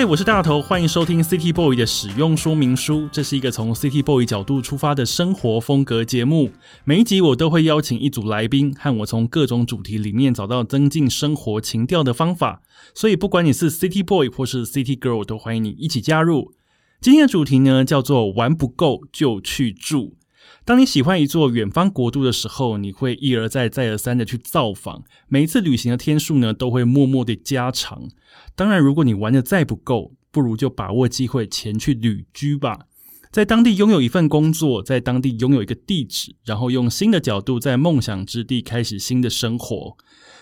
嗨，我是大头，欢迎收听 City Boy 的使用说明书。这是一个从 City Boy 角度出发的生活风格节目。每一集我都会邀请一组来宾，和我从各种主题里面找到增进生活情调的方法。所以，不管你是 City Boy 或是 City Girl，都欢迎你一起加入。今天的主题呢，叫做玩不够就去住。当你喜欢一座远方国度的时候，你会一而再、再而三的去造访。每一次旅行的天数呢，都会默默的加长。当然，如果你玩的再不够，不如就把握机会前去旅居吧。在当地拥有一份工作，在当地拥有一个地址，然后用新的角度在梦想之地开始新的生活。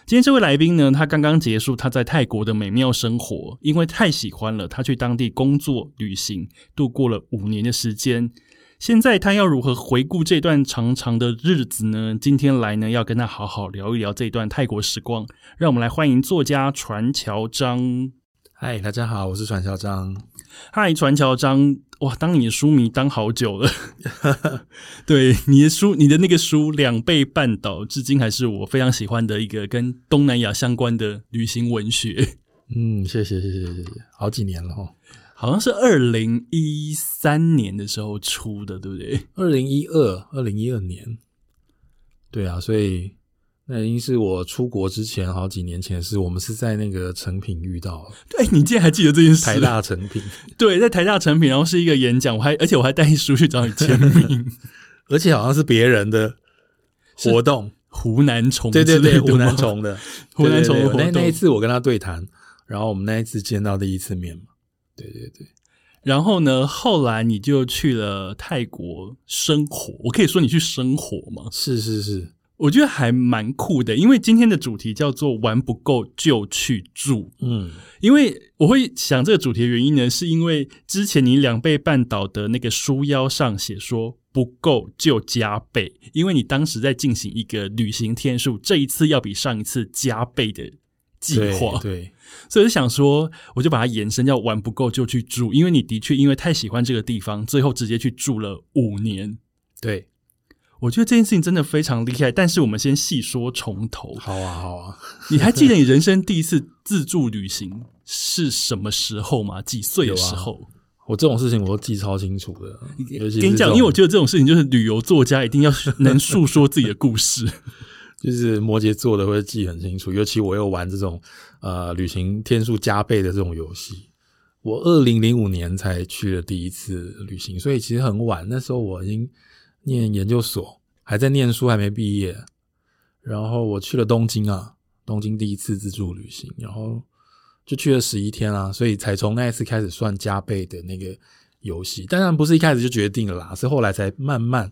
今天这位来宾呢，他刚刚结束他在泰国的美妙生活，因为太喜欢了，他去当地工作、旅行，度过了五年的时间。现在他要如何回顾这段长长的日子呢？今天来呢，要跟他好好聊一聊这段泰国时光。让我们来欢迎作家传乔章。嗨，大家好，我是传乔章。嗨，传乔章，哇，当你的书迷当好久了。对，你的书，你的那个书《两倍半岛》，至今还是我非常喜欢的一个跟东南亚相关的旅行文学。嗯，谢谢，谢谢，谢谢，好几年了哈。好像是二零一三年的时候出的，对不对？二零一二，二零一二年，对啊，所以那已经是我出国之前好几年前的事。我们是在那个成品遇到了，对，你竟然还记得这件事？台大成品，对，在台大成品，然后是一个演讲，我还而且我还带书去找你签名，而且好像是别人的活动，湖南虫，对对对，湖南虫的湖南虫的活动。那那一次我跟他对谈，然后我们那一次见到第一次面嘛。对对对，然后呢？后来你就去了泰国生活，我可以说你去生活吗？是是是，我觉得还蛮酷的。因为今天的主题叫做“玩不够就去住”。嗯，因为我会想这个主题的原因呢，是因为之前你两倍半岛的那个书腰上写说“不够就加倍”，因为你当时在进行一个旅行天数，这一次要比上一次加倍的计划。对。对所以就想说，我就把它延伸，要玩不够就去住，因为你的确因为太喜欢这个地方，最后直接去住了五年。对，我觉得这件事情真的非常厉害。但是我们先细说从头。好啊，好啊。你还记得 你人生第一次自助旅行是什么时候吗？几岁的时候？啊、我这种事情我都记超清楚的。跟你讲，因为我觉得这种事情就是旅游作家一定要 能诉说自己的故事。就是摩羯座的会记很清楚，尤其我又玩这种呃旅行天数加倍的这种游戏。我二零零五年才去了第一次旅行，所以其实很晚。那时候我已经念研究所，还在念书，还没毕业。然后我去了东京啊，东京第一次自助旅行，然后就去了十一天啊，所以才从那一次开始算加倍的那个游戏。当然不是一开始就决定了啦，是后来才慢慢。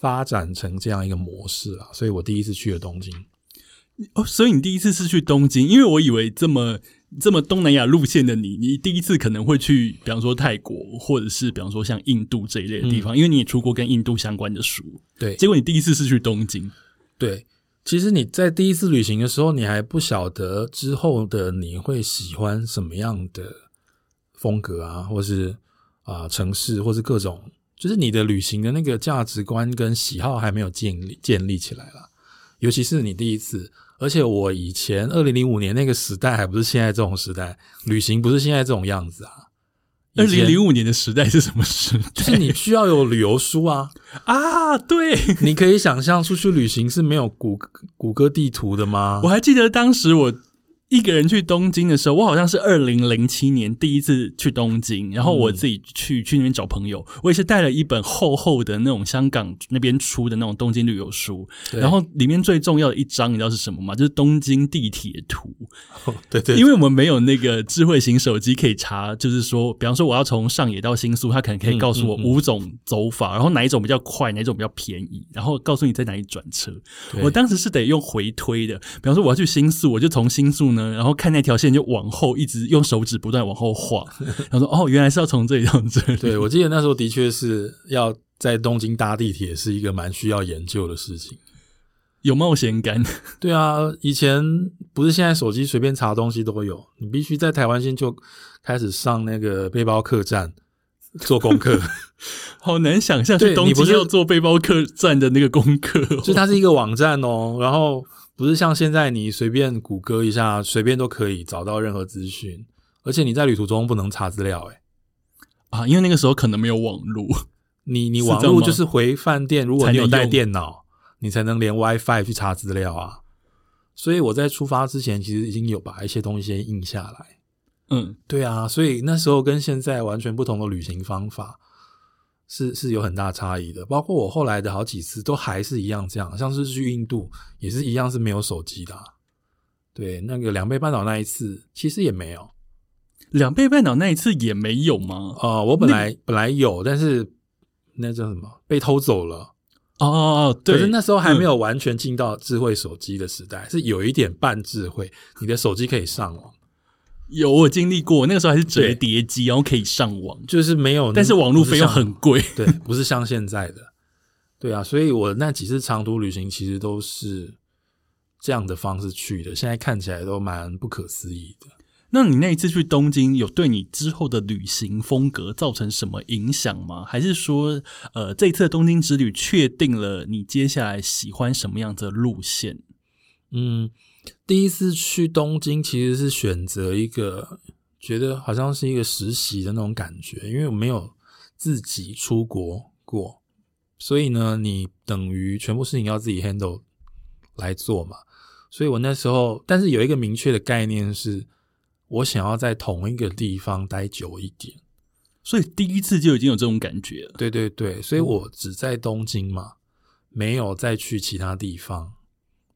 发展成这样一个模式啊，所以我第一次去了东京。哦，所以你第一次是去东京，因为我以为这么这么东南亚路线的你，你第一次可能会去，比方说泰国，或者是比方说像印度这一类的地方，嗯、因为你也出过跟印度相关的书。对，结果你第一次是去东京。对，其实你在第一次旅行的时候，你还不晓得之后的你会喜欢什么样的风格啊，或是啊、呃、城市，或是各种。就是你的旅行的那个价值观跟喜好还没有建立建立起来了，尤其是你第一次，而且我以前二零零五年那个时代还不是现在这种时代，旅行不是现在这种样子啊。二零零五年的时代是什么时代？就是你需要有旅游书啊 啊！对，你可以想象出去旅行是没有谷谷歌地图的吗？我还记得当时我。一个人去东京的时候，我好像是二零零七年第一次去东京，然后我自己去去那边找朋友，我也是带了一本厚厚的那种香港那边出的那种东京旅游书，然后里面最重要的一张你知道是什么吗？就是东京地铁图。对对，因为我们没有那个智慧型手机可以查，就是说，比方说我要从上野到新宿，它可能可以告诉我五种走法，然后哪一种比较快，哪一种比较便宜，然后告诉你在哪里转车。我当时是得用回推的，比方说我要去新宿，我就从新宿呢。然后看那条线就往后一直用手指不断往后画，然后说哦，原来是要从这里到这里。对，我记得那时候的确是要在东京搭地铁是一个蛮需要研究的事情。有冒险感。对啊，以前不是现在手机随便查东西都有，你必须在台湾先就开始上那个背包客栈做功课。好难想象去东京要做背包客栈的那个功课，哦，就它是一个网站哦，然后不是像现在你随便谷歌一下，随便都可以找到任何资讯，而且你在旅途中不能查资料，诶啊，因为那个时候可能没有网络，你你网络就是回饭店，如果你有带电脑，你才能连 WiFi 去查资料啊。所以我在出发之前，其实已经有把一些东西先印下来。嗯，对啊，所以那时候跟现在完全不同的旅行方法。是是有很大差异的，包括我后来的好几次都还是一样这样，像是去印度也是一样是没有手机的啊。对，那个两倍半岛那一次其实也没有，两倍半岛那一次也没有吗？哦，我本来本来有，但是那叫什么被偷走了。哦哦哦，对，可是那时候还没有完全进到智慧手机的时代，是有一点半智慧，你的手机可以上网。有我经历过，那个时候还是折叠机，然后可以上网，就是没有，但是网络费用很贵，对，不是像现在的，对啊，所以我那几次长途旅行其实都是这样的方式去的，现在看起来都蛮不可思议的。那你那一次去东京，有对你之后的旅行风格造成什么影响吗？还是说，呃，这一次的东京之旅确定了你接下来喜欢什么样的路线？嗯。第一次去东京，其实是选择一个觉得好像是一个实习的那种感觉，因为我没有自己出国过，所以呢，你等于全部事情要自己 handle 来做嘛。所以我那时候，但是有一个明确的概念是，我想要在同一个地方待久一点，所以第一次就已经有这种感觉了。对对对，所以我只在东京嘛，没有再去其他地方。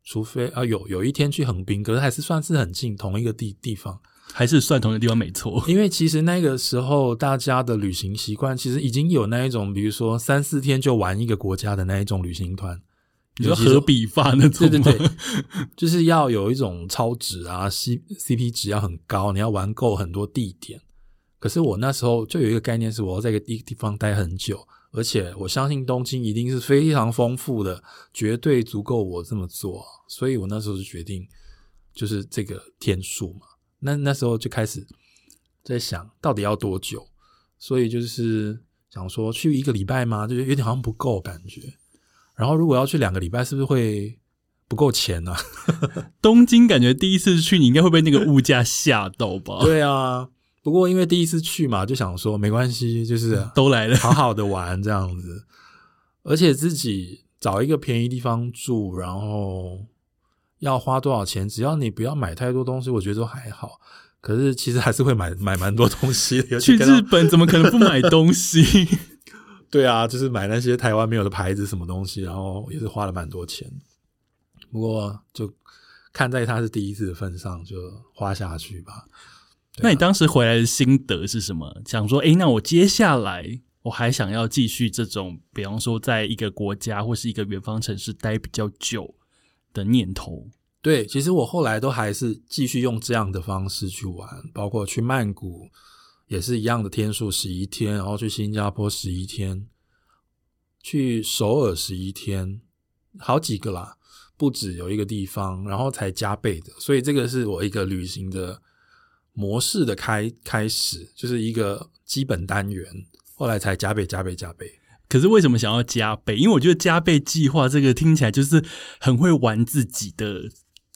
除非啊，有有一天去横滨，可是还是算是很近，同一个地地方，还是算同一个地方没错。因为其实那个时候大家的旅行习惯，其实已经有那一种，比如说三四天就玩一个国家的那一种旅行团，你说何比法那种，对对对，就是要有一种超值啊，C CP 值要很高，你要玩够很多地点。可是我那时候就有一个概念，是我要在一个地地方待很久。而且我相信东京一定是非常丰富的，绝对足够我这么做。所以我那时候就决定，就是这个天数嘛。那那时候就开始在想到底要多久。所以就是想说去一个礼拜吗？就有点好像不够感觉。然后如果要去两个礼拜，是不是会不够钱呢？啊？东京感觉第一次去，你应该会被那个物价吓到吧？对啊。不过因为第一次去嘛，就想说没关系，就是都来了，好好的玩这样子。而且自己找一个便宜地方住，然后要花多少钱，只要你不要买太多东西，我觉得都还好。可是其实还是会买买蛮多东西的。去日本怎么可能不买东西？对啊，就是买那些台湾没有的牌子什么东西，然后也是花了蛮多钱。不过就看在他是第一次的份上，就花下去吧。那你当时回来的心得是什么？想说，诶，那我接下来我还想要继续这种，比方说，在一个国家或是一个远方城市待比较久的念头。对，其实我后来都还是继续用这样的方式去玩，包括去曼谷也是一样的天数，十一天，然后去新加坡十一天，去首尔十一天，好几个啦，不止有一个地方，然后才加倍的，所以这个是我一个旅行的。模式的开开始就是一个基本单元，后来才加倍、加倍、加倍。可是为什么想要加倍？因为我觉得加倍计划这个听起来就是很会玩自己的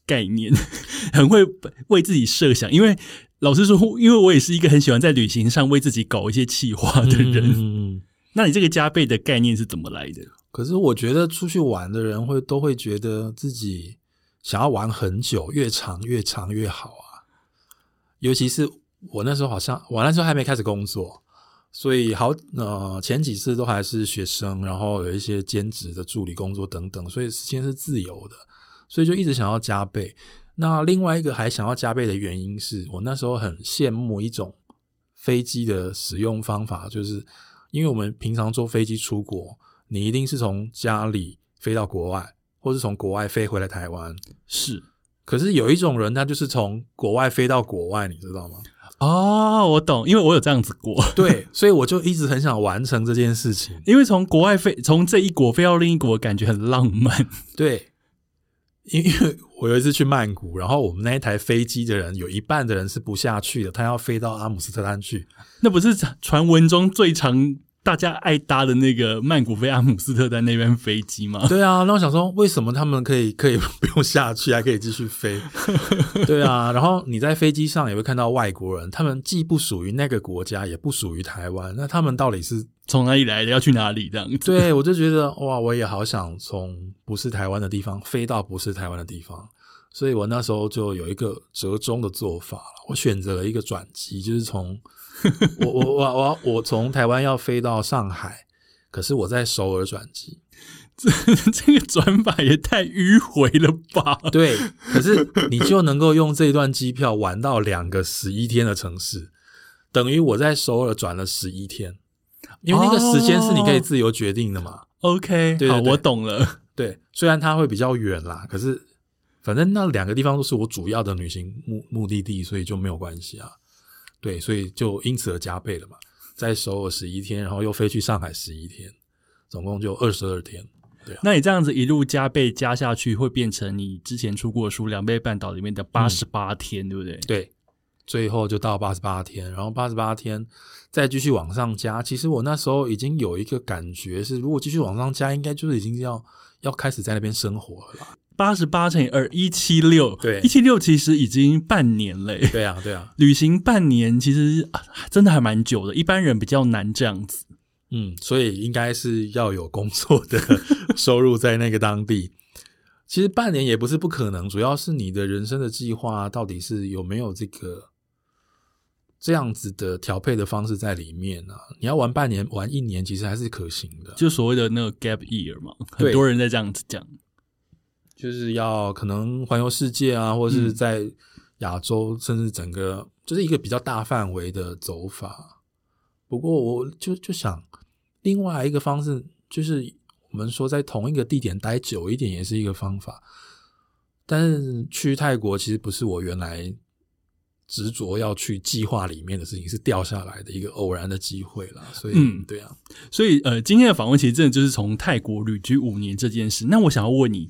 概念，很会为自己设想。因为老实说，因为我也是一个很喜欢在旅行上为自己搞一些计划的人。嗯，那你这个加倍的概念是怎么来的？可是我觉得出去玩的人会都会觉得自己想要玩很久，越长越长越好啊。尤其是我那时候好像我那时候还没开始工作，所以好呃前几次都还是学生，然后有一些兼职的助理工作等等，所以时间是自由的，所以就一直想要加倍。那另外一个还想要加倍的原因是我那时候很羡慕一种飞机的使用方法，就是因为我们平常坐飞机出国，你一定是从家里飞到国外，或是从国外飞回来台湾，是。可是有一种人，他就是从国外飞到国外，你知道吗？哦，我懂，因为我有这样子过。对，所以我就一直很想完成这件事情。因为从国外飞，从这一国飞到另一国，感觉很浪漫。对，因因为我有一次去曼谷，然后我们那一台飞机的人有一半的人是不下去的，他要飞到阿姆斯特丹去。那不是传闻中最长？大家爱搭的那个曼谷飞阿姆斯特丹那边飞机吗？对啊，那我想说，为什么他们可以可以不用下去，还可以继续飞？对啊，然后你在飞机上也会看到外国人，他们既不属于那个国家，也不属于台湾，那他们到底是从哪里来的？要去哪里？这样子？对，我就觉得哇，我也好想从不是台湾的地方飞到不是台湾的地方，所以我那时候就有一个折中的做法，我选择了一个转机，就是从。我我我我我从台湾要飞到上海，可是我在首尔转机，这 这个转法也太迂回了吧？对，可是你就能够用这段机票玩到两个十一天的城市，等于我在首尔转了十一天，因为那个时间是你可以自由决定的嘛。Oh, OK，对对对，好，我懂了。对，虽然它会比较远啦，可是反正那两个地方都是我主要的旅行目目的地，所以就没有关系啊。对，所以就因此而加倍了嘛，在首尔十一天，然后又飞去上海十一天，总共就二十二天。对啊，那你这样子一路加倍加下去，会变成你之前出过书《两倍半岛》里面的八十八天，嗯，对不对？对，最后就到八十八天，然后八十八天再继续往上加。其实我那时候已经有一个感觉是，如果继续往上加，应该就是已经要要开始在那边生活了啦。八十八乘以二，一七六。对，一七六其实已经半年了。对啊，对啊，旅行半年其实真的还蛮久的，一般人比较难这样子。嗯，所以应该是要有工作的收入在那个当地。其实半年也不是不可能，主要是你的人生的计划到底是有没有这个这样子的调配的方式在里面呢、啊？你要玩半年、玩一年，其实还是可行的。就所谓的那个 gap year 嘛，很多人在这样子讲。就是要可能环游世界啊，或者是在亚洲，嗯，甚至整个就是一个比较大范围的走法。不过，我就就想另外一个方式，就是我们说在同一个地点待久一点，也是一个方法。但是去泰国其实不是我原来执着要去计划里面的事情，是掉下来的一个偶然的机会啦。所以，嗯，对啊，所以呃，今天的访问其实真的就是从泰国旅居五年这件事。那我想要问你。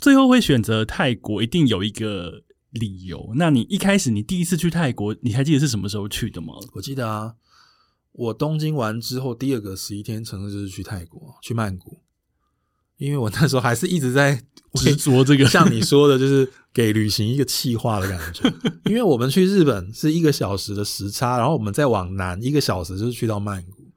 最后会选择泰国，一定有一个理由。那你一开始，你第一次去泰国，你还记得是什么时候去的吗？我记得啊，我东京完之后，第二个十一天城市就是去泰国，去曼谷。因为我那时候还是一直在执着这个，像你说的，就是给旅行一个气化的感觉。因为我们去日本是一个小时的时差，然后我们再往南一个小时就是去到曼谷，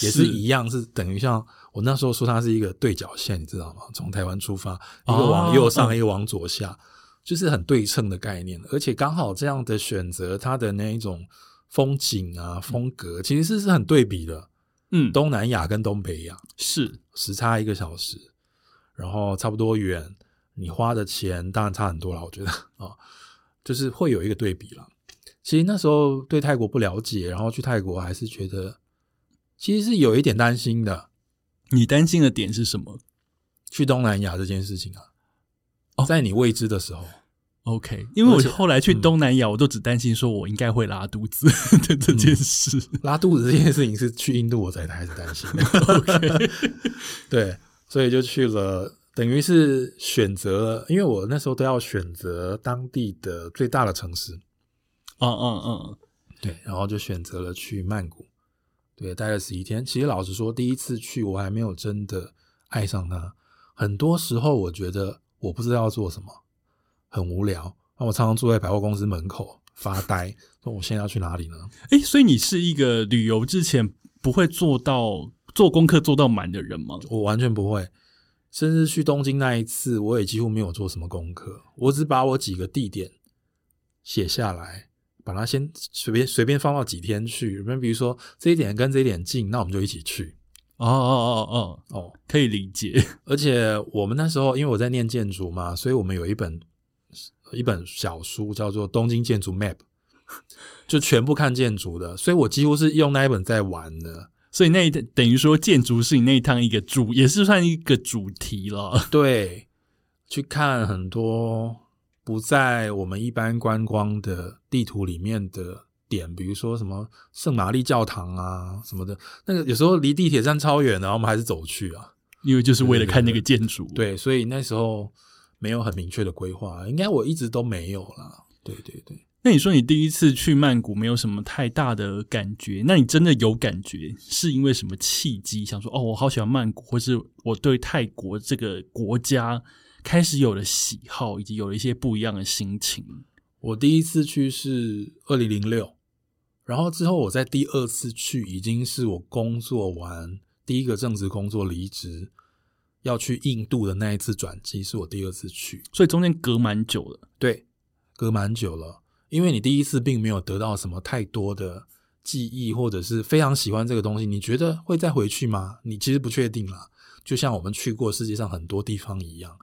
也是一样，是等于像。我那时候说它是一个对角线，你知道吗？从台湾出发，一个往右上，哦、一个往左下，就是很对称的概念。而且刚好这样的选择，它的那一种风景啊、风格，其实是是很对比的。嗯，东南亚跟东北亚是时差一个小时，然后差不多远，你花的钱当然差很多了。我觉得啊、哦，就是会有一个对比了。其实那时候对泰国不了解，然后去泰国还是觉得其实是有一点担心的。你担心的点是什么？去东南亚这件事情啊，哦，在你未知的时候，OK，因为我后来去东南亚，我都只担心说我应该会拉肚子 的这件事。嗯，拉肚子这件事情是去印度我才开始担心的。OK，对，所以就去了，等于是选择了，因为我那时候都要选择当地的最大的城市。嗯嗯嗯，对，然后就选择了去曼谷。对，待了十一天。其实老实说，第一次去我还没有真的爱上它。很多时候，我觉得我不知道要做什么，很无聊。那我常常坐在百货公司门口发呆，说我现在要去哪里呢？诶，所以你是一个旅游之前不会做到做功课做到满的人吗？我完全不会。甚至去东京那一次，我也几乎没有做什么功课，我只把我几个地点写下来。把它先随便随便放到几天去，比如说这一点跟这一点近，那我们就一起去。哦哦哦哦哦，可以理解。而且我们那时候因为我在念建筑嘛，所以我们有一本一本小书叫做《东京建筑 Map》，就全部看建筑的，所以我几乎是用那一本在玩的。所以那一等于说建筑是你那一趟一个主，也是算一个主题了。对，去看很多。不在我们一般观光的地图里面的点，比如说什么圣玛丽教堂啊什么的，那个有时候离地铁站超远的，然后我们还是走去啊，因为就是为了看那个建筑。对，所以那时候没有很明确的规划，应该我一直都没有啦。对对对。那你说你第一次去曼谷没有什么太大的感觉，那你真的有感觉是因为什么契机？想说哦，我好喜欢曼谷，或是我对泰国这个国家开始有了喜好，以及有了一些不一样的心情。我第一次去是二零零六，然后之后我在第二次去已经是我工作完第一个正职工作离职要去印度的那一次转机，是我第二次去，所以中间隔蛮久了。对，隔蛮久了。因为你第一次并没有得到什么太多的记忆，或者是非常喜欢这个东西，你觉得会再回去吗？你其实不确定啦。就像我们去过世界上很多地方一样。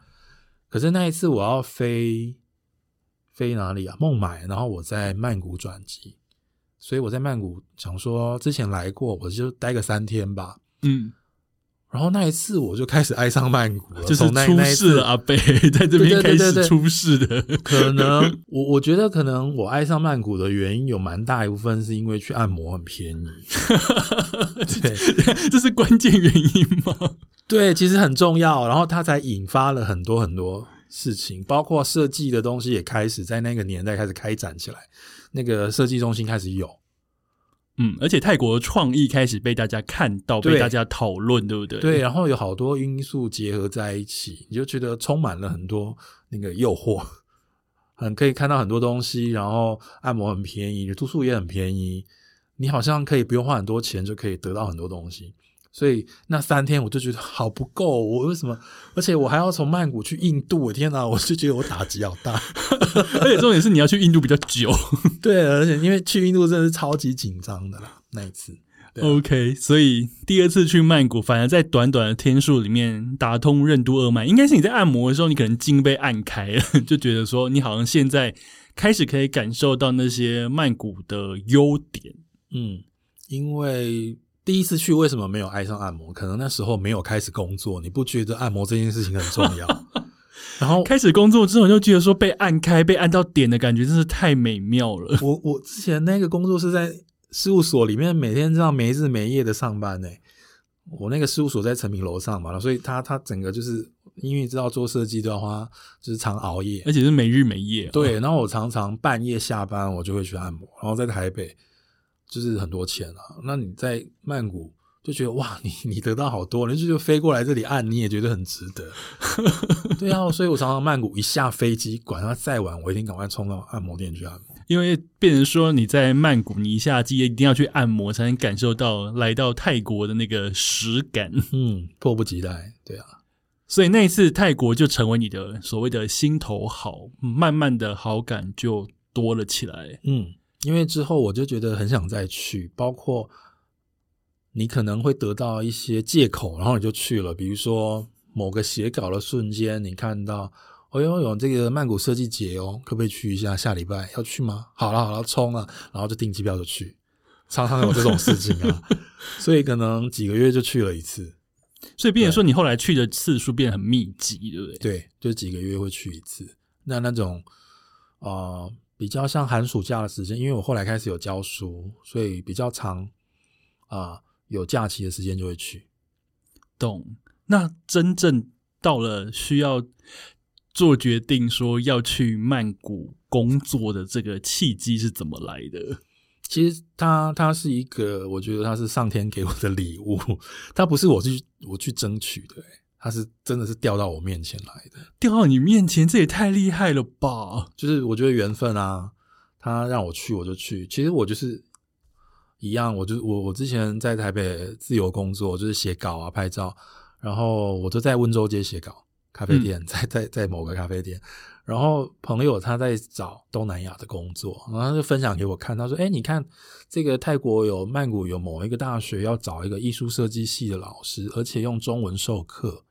可是那一次我要飞飞哪里啊？孟买，然后我在曼谷转机，所以我在曼谷想说之前来过，我就待个三天吧。嗯。然后那一次我就开始爱上曼谷了，就是出事了，阿贝在这边开始出事的。可能我我觉得可能我爱上曼谷的原因有蛮大一部分是因为去按摩很便宜，对，这是关键原因吗？对，其实很重要。然后它才引发了很多很多事情，包括设计的东西也开始在那个年代开始开展起来，那个设计中心开始有。嗯，而且泰国的创意开始被大家看到，被大家讨论，对不对？对，然后有好多因素结合在一起，你就觉得充满了很多那个诱惑，很可以看到很多东西，然后按摩很便宜，住宿也很便宜，你好像可以不用花很多钱就可以得到很多东西。所以那三天我就觉得好不够，我为什么？而且我还要从曼谷去印度，我天哪！我就觉得我打击好大，而且重点是你要去印度比较久，对，而且因为去印度真的是超级紧张的啦，那一次。啊、OK，所以第二次去曼谷，反而在短短的天数里面打通任督二脉，应该是你在按摩的时候，你可能筋被按开了，就觉得说你好像现在开始可以感受到那些曼谷的优点。嗯，因为。第一次去为什么没有爱上按摩？可能那时候没有开始工作，你不觉得按摩这件事情很重要？然后开始工作之后，就觉得说被按开、被按到点的感觉真是太美妙了。我我之前那个工作是在事务所里面，每天这样没日没夜的上班呢。我那个事务所在成品楼上嘛，所以他他整个就是因为知道做设计的话，就是常熬夜，而且是没日没夜。对，然后我常常半夜下班，我就会去按摩，然后在台北。就是很多钱啊，那你在曼谷就觉得哇，你你得到好多，你就就飞过来这里按，你也觉得很值得。对啊，所以我常常曼谷一下飞机，管它再晚，我一定赶快冲到按摩店去按摩。因为变成说你在曼谷，你一下机一定要去按摩，才能感受到来到泰国的那个实感。嗯，迫不及待。对啊，所以那一次泰国就成为你的所谓的心头好，慢慢的好感就多了起来。嗯。因为之后我就觉得很想再去，包括你可能会得到一些借口，然后你就去了。比如说某个写稿的瞬间，你看到，哎呦，有这个曼谷设计节哦，可不可以去一下？下礼拜要去吗？好了好了，冲了，然后就订机票就去。常常有这种事情啊，所以可能几个月就去了一次。所以，变成说你后来去的次数变得很密集，对不对？对，就几个月会去一次。那那种啊。呃比较像寒暑假的时间，因为我后来开始有教书，所以比较长啊、呃，有假期的时间就会去。懂。那真正到了需要做决定说要去曼谷工作的这个契机是怎么来的？其实它它是一个，我觉得它是上天给我的礼物，它不是我去我去争取的、欸。他是真的是掉到我面前来的，掉到你面前，这也太厉害了吧！就是我觉得缘分啊，他让我去我就去。其实我就是一样，我就我我之前在台北自由工作，就是写稿啊、拍照，然后我就在温州街写稿，咖啡店，在在在某个咖啡店，然后朋友他在找东南亚的工作，然后他就分享给我看，他说：“哎，你看这个泰国有曼谷有某一个大学要找一个艺术设计系的老师，而且用中文授课。”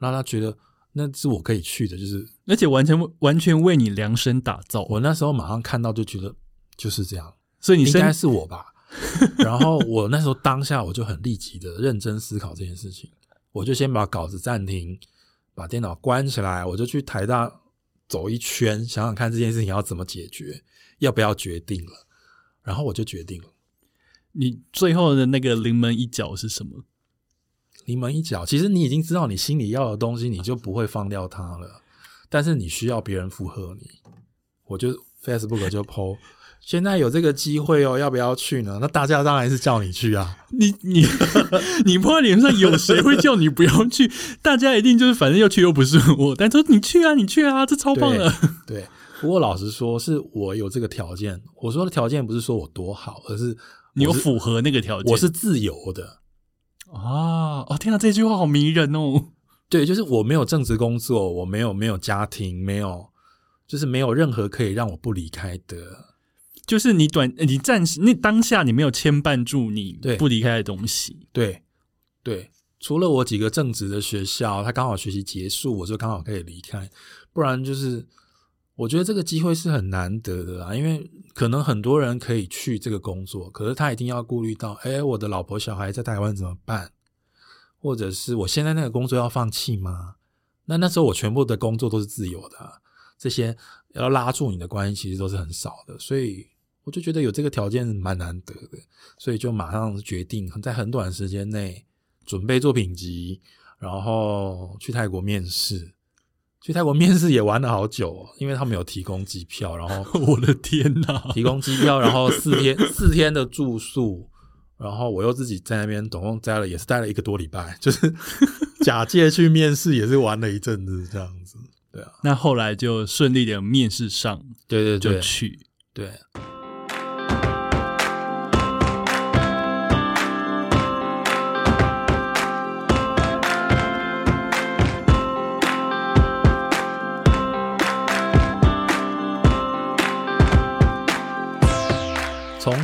让他觉得那是我可以去的，就是而且完全完全为你量身打造。我那时候马上看到就觉得就是这样，所以你应该是我吧。然后我那时候当下我就很立即的认真思考这件事情，我就先把稿子暂停，把电脑关起来，我就去台大走一圈，想想看这件事情要怎么解决，要不要决定了。然后我就决定了。你最后的那个临门一脚是什么？临门一脚，其实你已经知道你心里要的东西，你就不会放掉它了。但是你需要别人附和你，我就 Facebook 就 po。现在有这个机会哦，要不要去呢？那大家当然是叫你去啊！你你 你破脸上有谁会叫你不要去？大家一定就是反正要去又不是我，但说你去啊，你去啊，这超棒的。对，不过老实说，是我有这个条件。我说的条件不是说我多好，而是，是你有符合那个条件。我是自由的啊！哦，天哪，这句话好迷人哦。对，就是我没有正职工作，我没有没有家庭，没有就是没有任何可以让我不离开的。就是你短，你暂时那当下你没有牵绊住你不离开的东西，对对，除了我几个正职的学校，他刚好学习结束，我就刚好可以离开，不然就是我觉得这个机会是很难得的啊，因为可能很多人可以去这个工作，可是他一定要顾虑到，哎，我的老婆小孩在台湾怎么办？或者是我现在那个工作要放弃吗？那那时候我全部的工作都是自由的，这些要拉住你的关系其实都是很少的，所以。我就觉得有这个条件蛮难得的，所以就马上决定在很短时间内准备作品集，然后去泰国面试。去泰国面试也玩了好久哦，因为他们有提供机票，然后 我的天哪，提供机票，然后四天四天的住宿，然后我又自己在那边总共待了也是待了一个多礼拜，就是 假借去面试也是玩了一阵子这样子。对啊，那后来就顺利的面试上，对对对，就去对。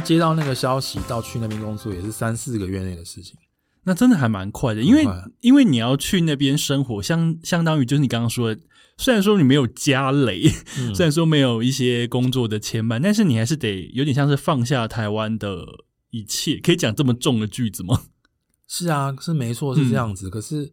接到那个消息到去那边工作，也是三四个月内的事情，那真的还蛮快的。因为因为你要去那边生活，相相当于就是你刚刚说的，虽然说你没有家累，嗯、虽然说没有一些工作的牵绊，但是你还是得有点像是放下台湾的一切。可以讲这么重的句子吗？是啊，是没错，是这样子。嗯、可是。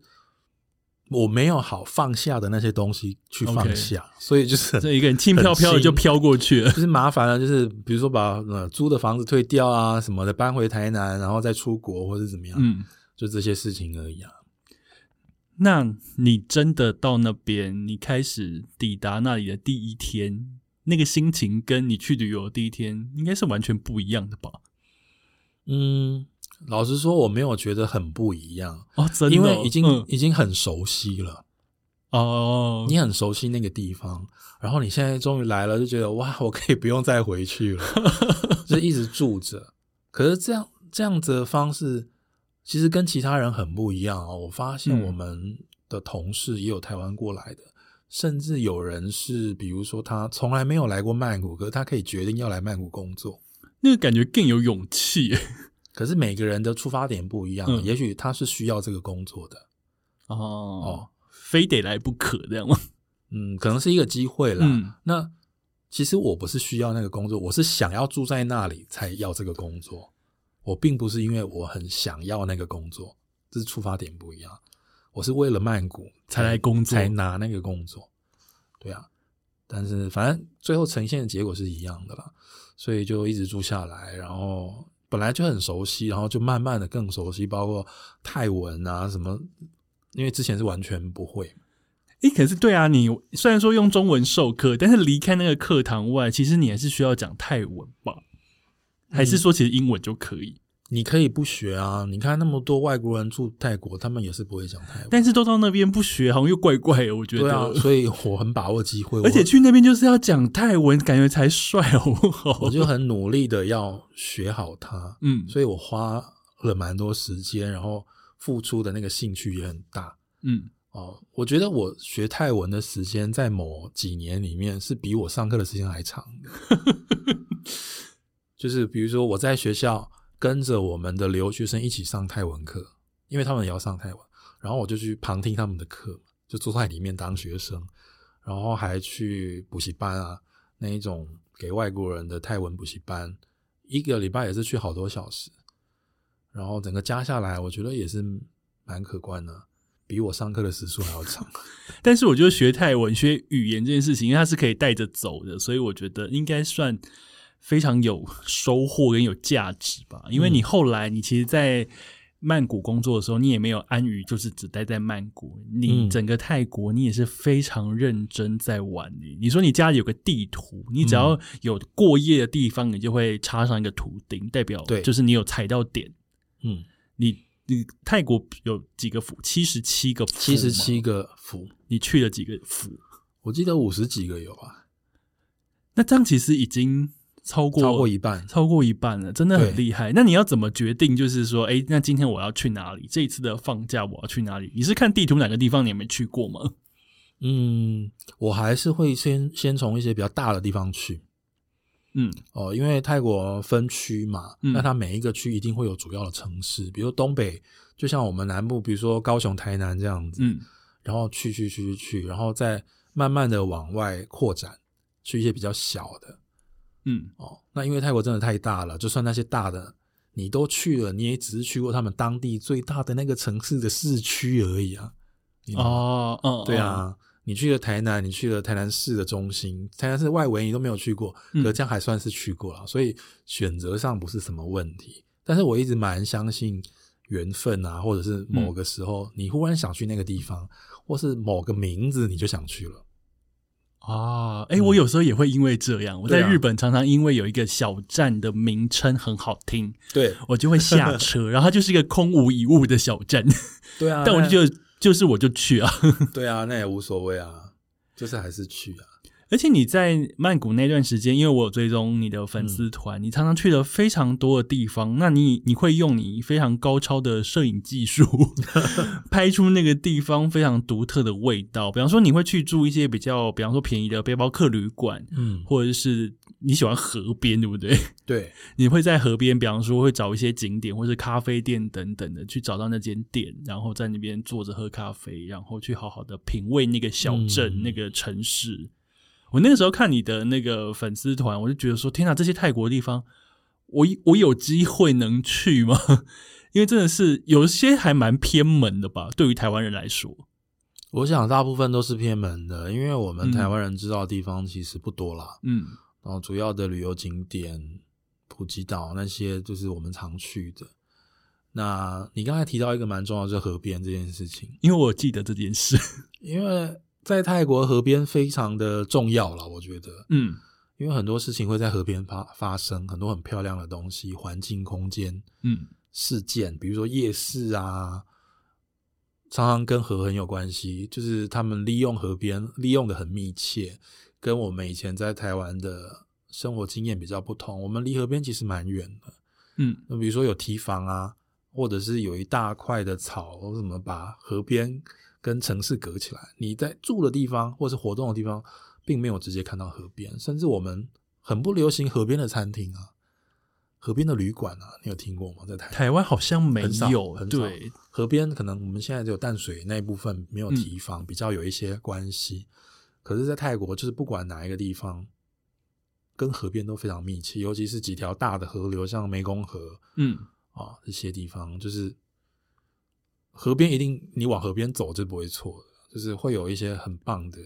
我没有好放下的那些东西去放下，okay, 所以就是这一个人轻飘飘的就飘过去了，就是麻烦了。就是比如说把呃租的房子退掉啊什么的，搬回台南，然后再出国或者怎么样，嗯，就这些事情而已啊。那你真的到那边，你开始抵达那里的第一天，那个心情跟你去旅游的第一天应该是完全不一样的吧？嗯。老实说，我没有觉得很不一样哦，真的，因为已经、嗯、已经很熟悉了哦，你很熟悉那个地方，然后你现在终于来了，就觉得哇，我可以不用再回去了，就一直住着。可是这样这样子的方式，其实跟其他人很不一样啊、哦。我发现我们的同事也有台湾过来的，嗯、甚至有人是，比如说他从来没有来过曼谷，可是他可以决定要来曼谷工作，那个感觉更有勇气。可是每个人的出发点不一样，嗯、也许他是需要这个工作的哦，哦，非得来不可这样吗？嗯，可能是一个机会啦。嗯、那其实我不是需要那个工作，我是想要住在那里才要这个工作。我并不是因为我很想要那个工作，这是出发点不一样。我是为了曼谷才，才来工作，才拿那个工作。对啊，但是反正最后呈现的结果是一样的啦，所以就一直住下来，然后。本来就很熟悉，然后就慢慢的更熟悉，包括泰文啊什么，因为之前是完全不会。诶，可是对啊，你虽然说用中文授课，但是离开那个课堂外，其实你还是需要讲泰文吧？还是说其实英文就可以？嗯你可以不学啊！你看那么多外国人住泰国，他们也是不会讲泰文。但是都到那边不学，好像又怪怪的。我觉得，对啊，所以我很把握机会。而且去那边就是要讲泰文，感觉才帅，好不好？我就很努力的要学好它。嗯，所以我花了蛮多时间，然后付出的那个兴趣也很大。嗯，哦，我觉得我学泰文的时间在某几年里面是比我上课的时间还长的。就是比如说我在学校。跟着我们的留学生一起上泰文课，因为他们也要上泰文，然后我就去旁听他们的课，就坐在里面当学生，然后还去补习班啊，那一种给外国人的泰文补习班，一个礼拜也是去好多小时，然后整个加下来，我觉得也是蛮可观的，比我上课的时数还要长。但是我觉得学泰文、学语言这件事情，因为它是可以带着走的，所以我觉得应该算。非常有收获跟有价值吧，因为你后来你其实，在曼谷工作的时候，你也没有安于就是只待在曼谷，你整个泰国你也是非常认真在玩。你、说你家里有个地图，你只要有过夜的地方，你就会插上一个图钉，代表对，就是你有踩到点。嗯，你你泰国有几个府？七十七个府，七十七个府，你去了几个府？我记得五十几个有啊。那这样其实已经。超过超过一半，超过一半了，真的很厉害。那你要怎么决定？就是说，哎、欸，那今天我要去哪里？这一次的放假我要去哪里？你是看地图哪个地方你有没有去过吗？嗯，我还是会先先从一些比较大的地方去。嗯，哦，因为泰国分区嘛，嗯、那它每一个区一定会有主要的城市，比如东北，就像我们南部，比如说高雄、台南这样子。嗯，然后去去去去去，然后再慢慢的往外扩展，去一些比较小的。嗯哦，那因为泰国真的太大了，就算那些大的你都去了，你也只是去过他们当地最大的那个城市的市区而已啊。哦，嗯，对啊，你去了台南，你去了台南市的中心，台南市外围你都没有去过，可这样还算是去过了，嗯，所以选择上不是什么问题。但是我一直蛮相信缘分啊，或者是某个时候你忽然想去那个地方，或是某个名字你就想去了。啊，哎、欸，我有时候也会因为这样，我在日本常常因为有一个小站的名称很好听，对，我就会下车，然后它就是一个空无一物的小站，对啊，但我就觉得就是我就去啊，对啊，那也无所谓啊，就是还是去啊。而且你在曼谷那段时间，因为我有追踪你的粉丝团，嗯，你常常去了非常多的地方。那你你会用你非常高超的摄影技术，拍出那个地方非常独特的味道。比方说，你会去住一些比较，比方说便宜的背包客旅馆，嗯，或者是你喜欢河边，对不对？对，你会在河边，比方说会找一些景点或是咖啡店等等的，去找到那间店，然后在那边坐着喝咖啡，然后去好好的品味那个小镇、嗯、那个城市。我那个时候看你的那个粉丝团，我就觉得说：天哪，这些泰国的地方，我我有机会能去吗？因为真的是有些还蛮偏门的吧，对于台湾人来说，我想大部分都是偏门的，因为我们台湾人知道的地方其实不多啦。嗯，然后主要的旅游景点，普吉岛那些就是我们常去的。那你刚才提到一个蛮重要的，就是河边这件事情，因为我记得这件事，因为。在泰国河边非常的重要了，我觉得，嗯，因为很多事情会在河边发发生，很多很漂亮的东西，环境、空间，嗯，事件，比如说夜市啊，常常跟河很有关系，就是他们利用河边，利用的很密切，跟我们以前在台湾的生活经验比较不同，我们离河边其实蛮远的，嗯，那比如说有堤防啊，或者是有一大块的草，什么把河边。跟城市隔起来，你在住的地方或是活动的地方，并没有直接看到河边，甚至我们很不流行河边的餐厅啊，河边的旅馆啊，你有听过吗？在台台湾好像没有，很少，很。对，河边可能我们现在只有淡水那一部分没有提防，嗯，比较有一些关系。可是，在泰国，就是不管哪一个地方，跟河边都非常密切，尤其是几条大的河流，像湄公河，嗯啊这些地方，就是。河边一定，你往河边走就不会错的，就是会有一些很棒的、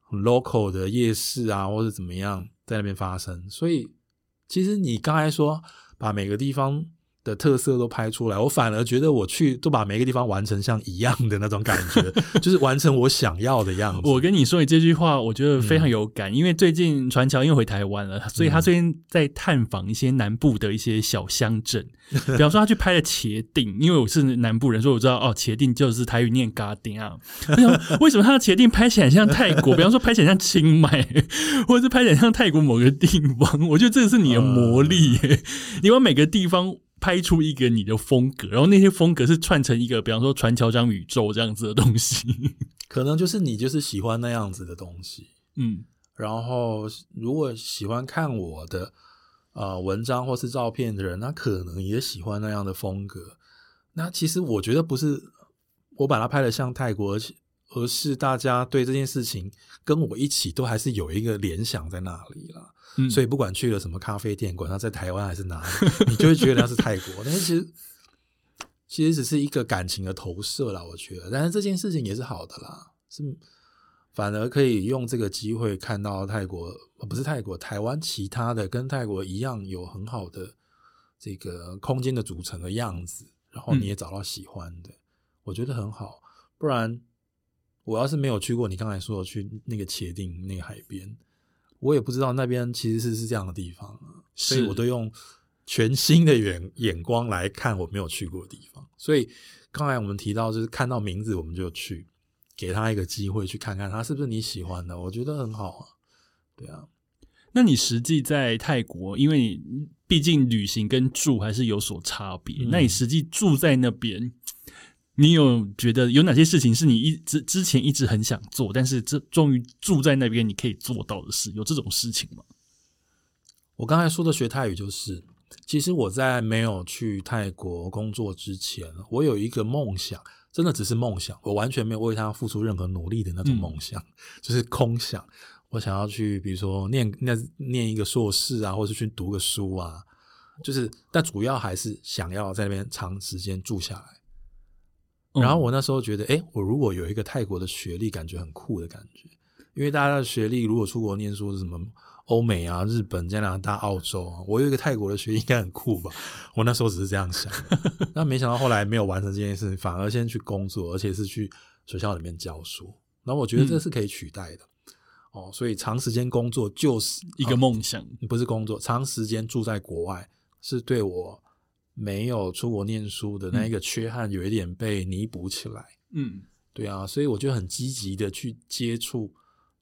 很 local 的夜市啊，或者怎么样在那边发生。所以，其实你刚才说把每个地方的特色都拍出来，我反而觉得我去都把每个地方完成像一样的那种感觉，就是完成我想要的样子。我跟你说，你这句话我觉得非常有感，嗯、因为最近传桥又回台湾了，所以他最近在探访一些南部的一些小乡镇，比方说他去拍了茄萣，因为我是南部人，所以我知道哦，茄萣就是台语念嘎丁啊。为什么他的茄萣拍起来像泰国？比方说拍起来像清迈，或者是拍起来像泰国某个地方？我觉得这个是你的魔力，呃、你把每个地方。拍出一个你的风格，然后那些风格是串成一个，比方说传桥章宇宙这样子的东西，可能就是你就是喜欢那样子的东西，嗯，然后如果喜欢看我的呃文章或是照片的人，那可能也喜欢那样的风格。那其实我觉得不是我把它拍得像泰国，而而是大家对这件事情跟我一起都还是有一个联想在那里了。嗯，所以不管去了什么咖啡店，管他在台湾还是哪里，你就会觉得那是泰国。但是其实其实只是一个感情的投射啦，我觉得。但是这件事情也是好的啦，是反而可以用这个机会看到泰国，不是泰国，台湾其他的跟泰国一样有很好的这个空间的组成的样子。然后你也找到喜欢的，嗯、我觉得很好。不然我要是没有去过你刚才说的去那个茄定那个海边，我也不知道那边其实是是这样的地方啊。所以我都用全新的眼眼光来看我没有去过的地方。所以刚才我们提到，就是看到名字我们就去，给他一个机会去看看他是不是你喜欢的，我觉得很好啊。对啊。那你实际在泰国，因为你毕竟旅行跟住还是有所差别。嗯、那你实际住在那边，你有觉得有哪些事情是你一之之前一直很想做，但是这终于住在那边你可以做到的事？有这种事情吗？我刚才说的学泰语，就是其实我在没有去泰国工作之前，我有一个梦想，真的只是梦想，我完全没有为它付出任何努力的那种梦想，嗯、就是空想。我想要去，比如说念那念一个硕士啊，或者去读个书啊，就是，但主要还是想要在那边长时间住下来。然后我那时候觉得，哎、嗯，我如果有一个泰国的学历，感觉很酷的感觉。因为大家的学历如果出国念书是什么欧美啊、日本、加拿大、澳洲啊，我有一个泰国的学历应该很酷吧？我那时候只是这样想，那没想到后来没有完成这件事，反而先去工作，而且是去学校里面教书。然后我觉得这是可以取代的。嗯哦，所以长时间工作就是一个梦想，哦，不是工作。长时间住在国外，是对我没有出国念书的那一个缺憾有一点被弥补起来。嗯，对啊，所以我就很积极的去接触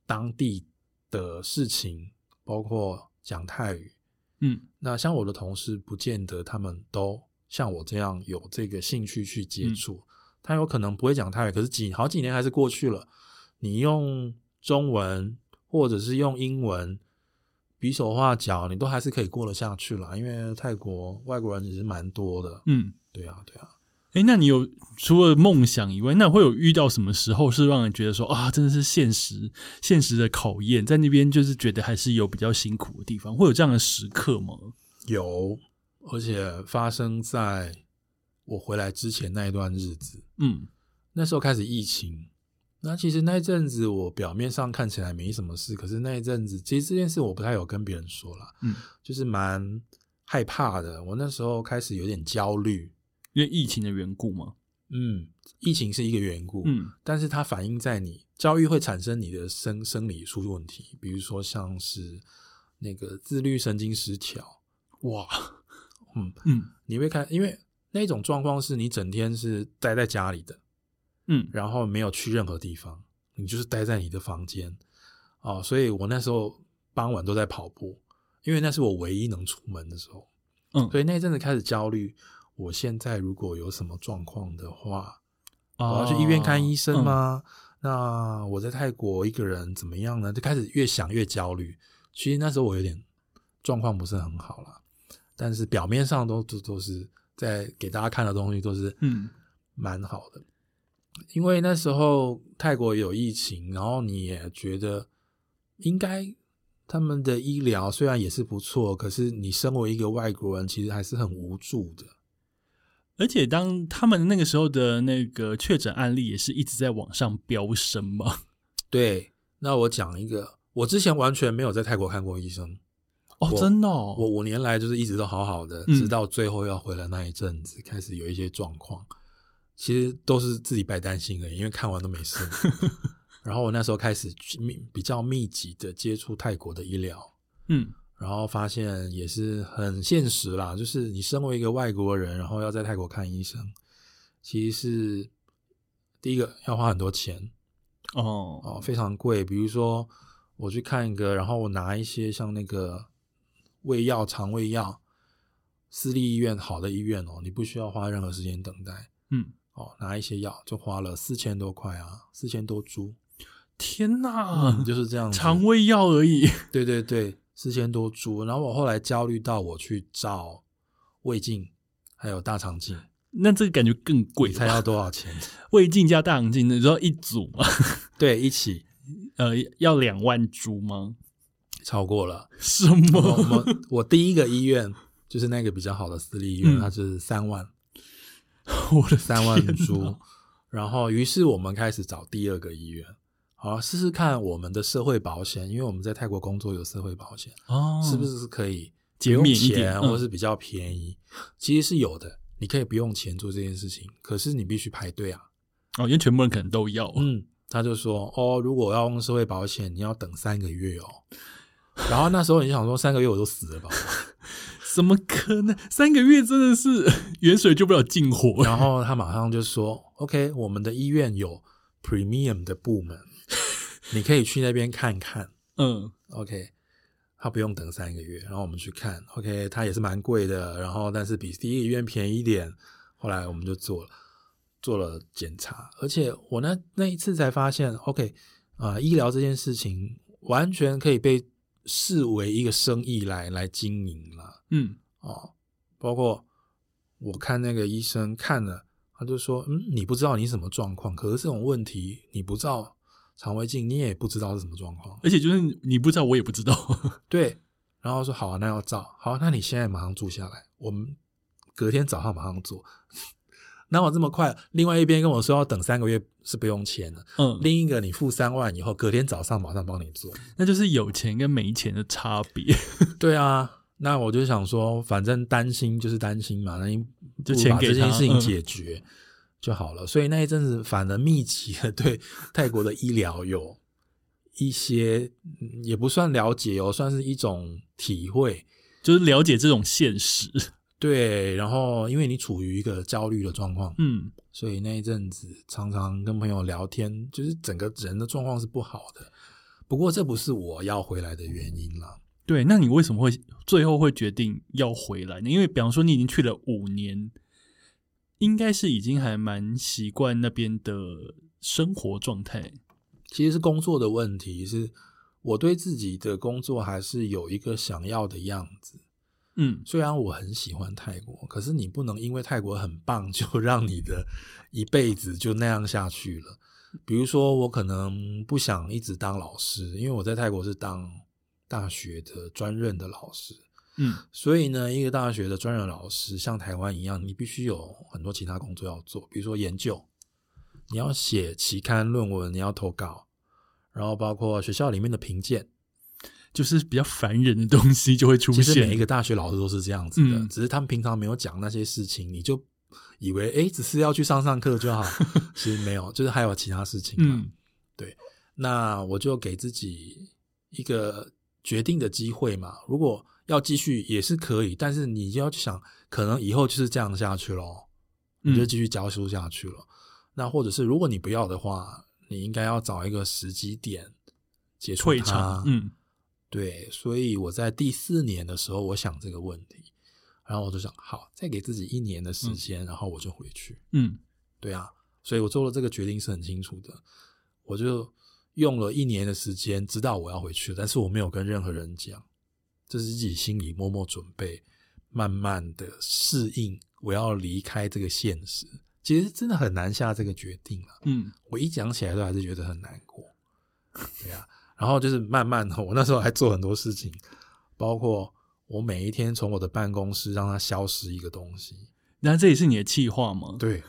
当地的事情，包括讲泰语。嗯，那像我的同事，不见得他们都像我这样有这个兴趣去接触。嗯，他有可能不会讲泰语，可是几好几年还是过去了。你用。中文或者是用英文比手画脚，你都还是可以过得下去啦。因为泰国外国人也是蛮多的。嗯，对啊，对啊。诶，那你有除了梦想以外，那会有遇到什么时候是让人觉得说啊，真的是现实现实的考验，在那边就是觉得还是有比较辛苦的地方，会有这样的时刻吗？有，而且发生在我回来之前那一段日子。嗯，那时候开始疫情。那其实那一阵子，我表面上看起来没什么事，可是那一阵子，其实这件事我不太有跟别人说了，嗯，就是蛮害怕的。我那时候开始有点焦虑，因为疫情的缘故吗？嗯，疫情是一个缘故，嗯，但是它反映在你焦虑会产生你的生生理出问题，比如说像是那个自律神经失调，哇，嗯嗯，你会看，因为那种状况是你整天是待在家里的。嗯，然后没有去任何地方，你就是待在你的房间，哦，所以我那时候傍晚都在跑步，因为那是我唯一能出门的时候，嗯，所以那阵子开始焦虑，我现在如果有什么状况的话，哦、我要去医院看医生吗？嗯、那我在泰国一个人怎么样呢？就开始越想越焦虑。其实那时候我有点状况不是很好啦，但是表面上都都都是在给大家看的东西都是嗯蛮好的。因为那时候泰国有疫情，然后你也觉得应该他们的医疗虽然也是不错，可是你身为一个外国人，其实还是很无助的。而且当他们那个时候的那个确诊案例也是一直在往上飙升嘛。对，那我讲一个，我之前完全没有在泰国看过医生。哦，真的哦？我五年来就是一直都好好的，嗯，直到最后要回来那一阵子，开始有一些状况。其实都是自己白担心而已，因为看完都没事。然后我那时候开始密比较密集的接触泰国的医疗，嗯，然后发现也是很现实啦，就是你身为一个外国人，然后要在泰国看医生，其实是第一个要花很多钱哦哦，非常贵。比如说我去看一个，然后我拿一些像那个胃药、肠胃药，私立医院好的医院哦，你不需要花任何时间等待，嗯。哦，拿一些药就花了四千多块啊，四千多株，天哪、嗯，就是这样子，肠胃药而已。对对对，四千多株。然后我后来焦虑到我去照胃镜，还有大肠镜，那这个感觉更贵，才要多少钱？胃镜加大肠镜，你知道一组吗？对，一起，呃，要两万株吗？超过了。什么？我我，我第一个医院就是那个比较好的私立医院，嗯、它是三万。我的三万铢，然后于是我们开始找第二个医院，好试试看我们的社会保险，因为我们在泰国工作有社会保险，哦，是不是可以减免一点，或是比较便宜？嗯、其实是有的，你可以不用钱做这件事情，可是你必须排队啊。哦，因为全部人可能都要。嗯，他就说，哦，如果要用社会保险，你要等三个月哦。然后那时候你想说，三个月我都死了吧？怎么可能？三个月真的是 远水救不了近火。然后他马上就说：“OK，我们的医院有 Premium 的部门，你可以去那边看看。”嗯，OK，他不用等三个月，然后我们去看。OK，他也是蛮贵的，然后但是比第一个医院便宜一点。后来我们就做了做了检查，而且我那那一次才发现，OK，啊、呃，医疗这件事情完全可以被。视为一个生意来来经营了，嗯，哦，包括我看那个医生看了，他就说，嗯，你不知道你什么状况，可是这种问题你不照肠胃镜，你也不知道是什么状况，而且就是你不知道，我也不知道，对，然后说好啊，那要照，好，那你现在马上住下来，我们隔天早上马上做。哪有这么快？另外一边跟我说要等三个月是不用钱的，嗯，另一个你付三万以后，隔天早上马上帮你做，那就是有钱跟没钱的差别。对啊，那我就想说，反正担心就是担心嘛，那你就把这件事情解决就好了。所以那一阵子反而密集的 对泰国的医疗有一些也不算了解哦，算是一种体会，就是了解这种现实。对，然后因为你处于一个焦虑的状况，嗯，所以那一阵子常常跟朋友聊天，就是整个人的状况是不好的。不过这不是我要回来的原因啦。对，那你为什么会最后会决定要回来呢？因为比方说你已经去了五年，应该是已经还蛮习惯那边的生活状态。其实是工作的问题，是我对自己的工作还是有一个想要的样子。嗯，虽然我很喜欢泰国，可是你不能因为泰国很棒，就 让你的一辈子就那样下去了。比如说，我可能不想一直当老师，因为我在泰国是当大学的专任的老师。嗯，所以呢，一个大学的专任老师像台湾一样，你必须有很多其他工作要做，比如说研究，你要写期刊论文，你要投稿，然后包括学校里面的评鉴。就是比较烦人的东西就会出现。其实每一个大学老师都是这样子的，嗯、只是他们平常没有讲那些事情，你就以为哎，只是要去上上课就好。其实没有，就是还有其他事情。嗯，对。那我就给自己一个决定的机会嘛。如果要继续也是可以，但是你就要去想，可能以后就是这样下去咯，你就继续教书下去了。嗯、那或者是如果你不要的话，你应该要找一个时机点结束它。嗯。对，所以我在第四年的时候，我想这个问题，然后我就想，好，再给自己一年的时间，嗯、然后我就回去。嗯，对啊，所以我做了这个决定是很清楚的，我就用了一年的时间，知道我要回去，但是我没有跟任何人讲，这是自己心里默默准备，慢慢的适应我要离开这个现实。其实真的很难下这个决定了。嗯，我一讲起来都还是觉得很难过。对啊。然后就是慢慢的，我那时候还做很多事情，包括我每一天从我的办公室让它消失一个东西。那这也是你的计划吗？对，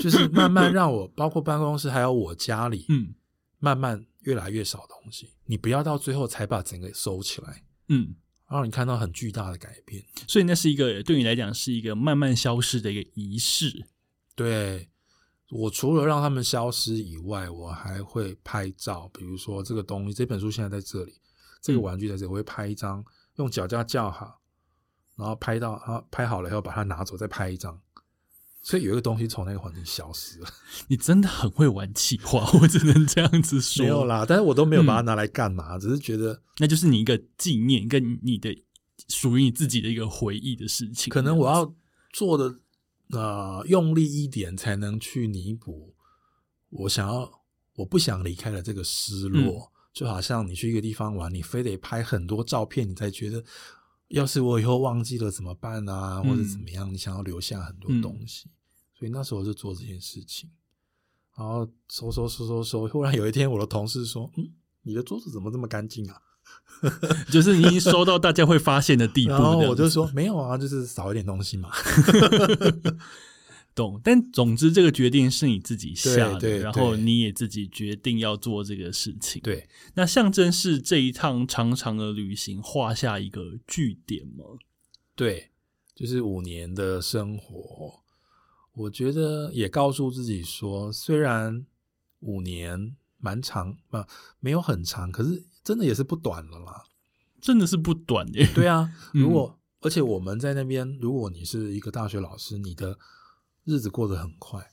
就是慢慢让我，包括办公室还有我家里，嗯，慢慢越来越少东西。你不要到最后才把整个收起来，嗯，然后你看到很巨大的改变。所以那是一个对你来讲是一个慢慢消失的一个仪式。对。我除了让他们消失以外，我还会拍照。比如说这个东西，这本书现在在这里，这个玩具在这里，我会拍一张，用脚架架好，然后拍到啊，拍好了以后把它拿走，再拍一张。所以有一个东西从那个环境消失了。你真的很会玩气话，我只能这样子说。没有啦，但是我都没有把它拿来干嘛，嗯、只是觉得那就是你一个纪念，跟你的属于你自己的一个回忆的事情。可能我要做的。呃，用力一点才能去弥补我想要，我不想离开的这个失落。嗯、就好像你去一个地方玩，你非得拍很多照片，你才觉得，要是我以后忘记了怎么办啊，或者怎么样？你想要留下很多东西，嗯、所以那时候就做这件事情。然后收收收收收，忽然有一天，我的同事说：“嗯，你的桌子怎么这么干净啊？” 就是你已经收到大家会发现的地步，然后我就说没有啊，就是少一点东西嘛。懂，但总之这个决定是你自己下的，然后你也自己决定要做这个事情。对，那象征是这一趟长长的旅行画下一个句点吗？对，就是五年的生活，我觉得也告诉自己说，虽然五年蛮长，啊，没有很长，可是真的也是不短了啦，真的是不短耶。对啊，如果、嗯、而且我们在那边，如果你是一个大学老师，你的日子过得很快，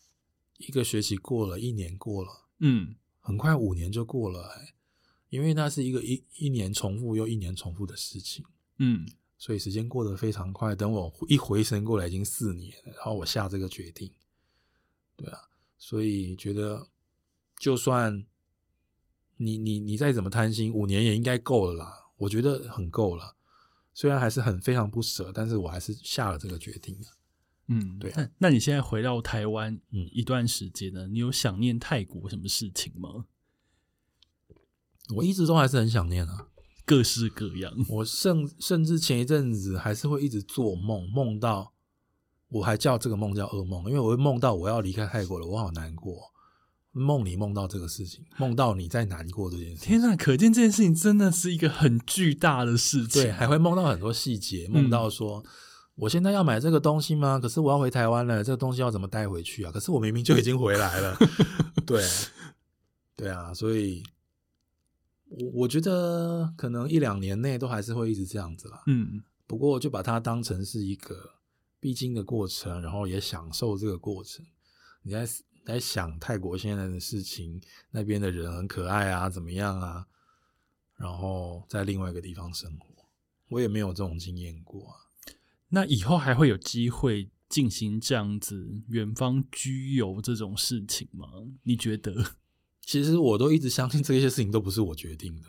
一个学期过了，一年过了，嗯，很快五年就过了，哎，因为那是一个一一年重复又一年重复的事情，嗯。所以时间过得非常快，等我一回神过来，已经四年了，然后我下这个决定，对啊，所以觉得就算你你你再怎么贪心，五年也应该够了啦，我觉得很够了。虽然还是很非常不舍，但是我还是下了这个决定。嗯，对啊。那那你现在回到台湾，嗯，一段时间呢，你有想念泰国什么事情吗？我一直都还是很想念啊。各式各样，我甚甚至前一阵子还是会一直做梦，梦到我还叫这个梦叫噩梦，因为我会梦到我要离开泰国了，我好难过。梦里梦到这个事情，梦到你在难过这件事情，天哪！可见这件事情真的是一个很巨大的事情。对，还会梦到很多细节，梦到说、嗯、我现在要买这个东西吗？可是我要回台湾了，这个东西要怎么带回去啊？可是我明明就已经回来了。对，对啊，所以。我我觉得可能一两年内都还是会一直这样子啦。嗯，不过就把它当成是一个必经的过程，然后也享受这个过程。你在在想泰国现在的事情，那边的人很可爱啊，怎么样啊？然后在另外一个地方生活，我也没有这种经验过啊。那以后还会有机会进行这样子远方居游这种事情吗？你觉得？其实我都一直相信这些事情都不是我决定的，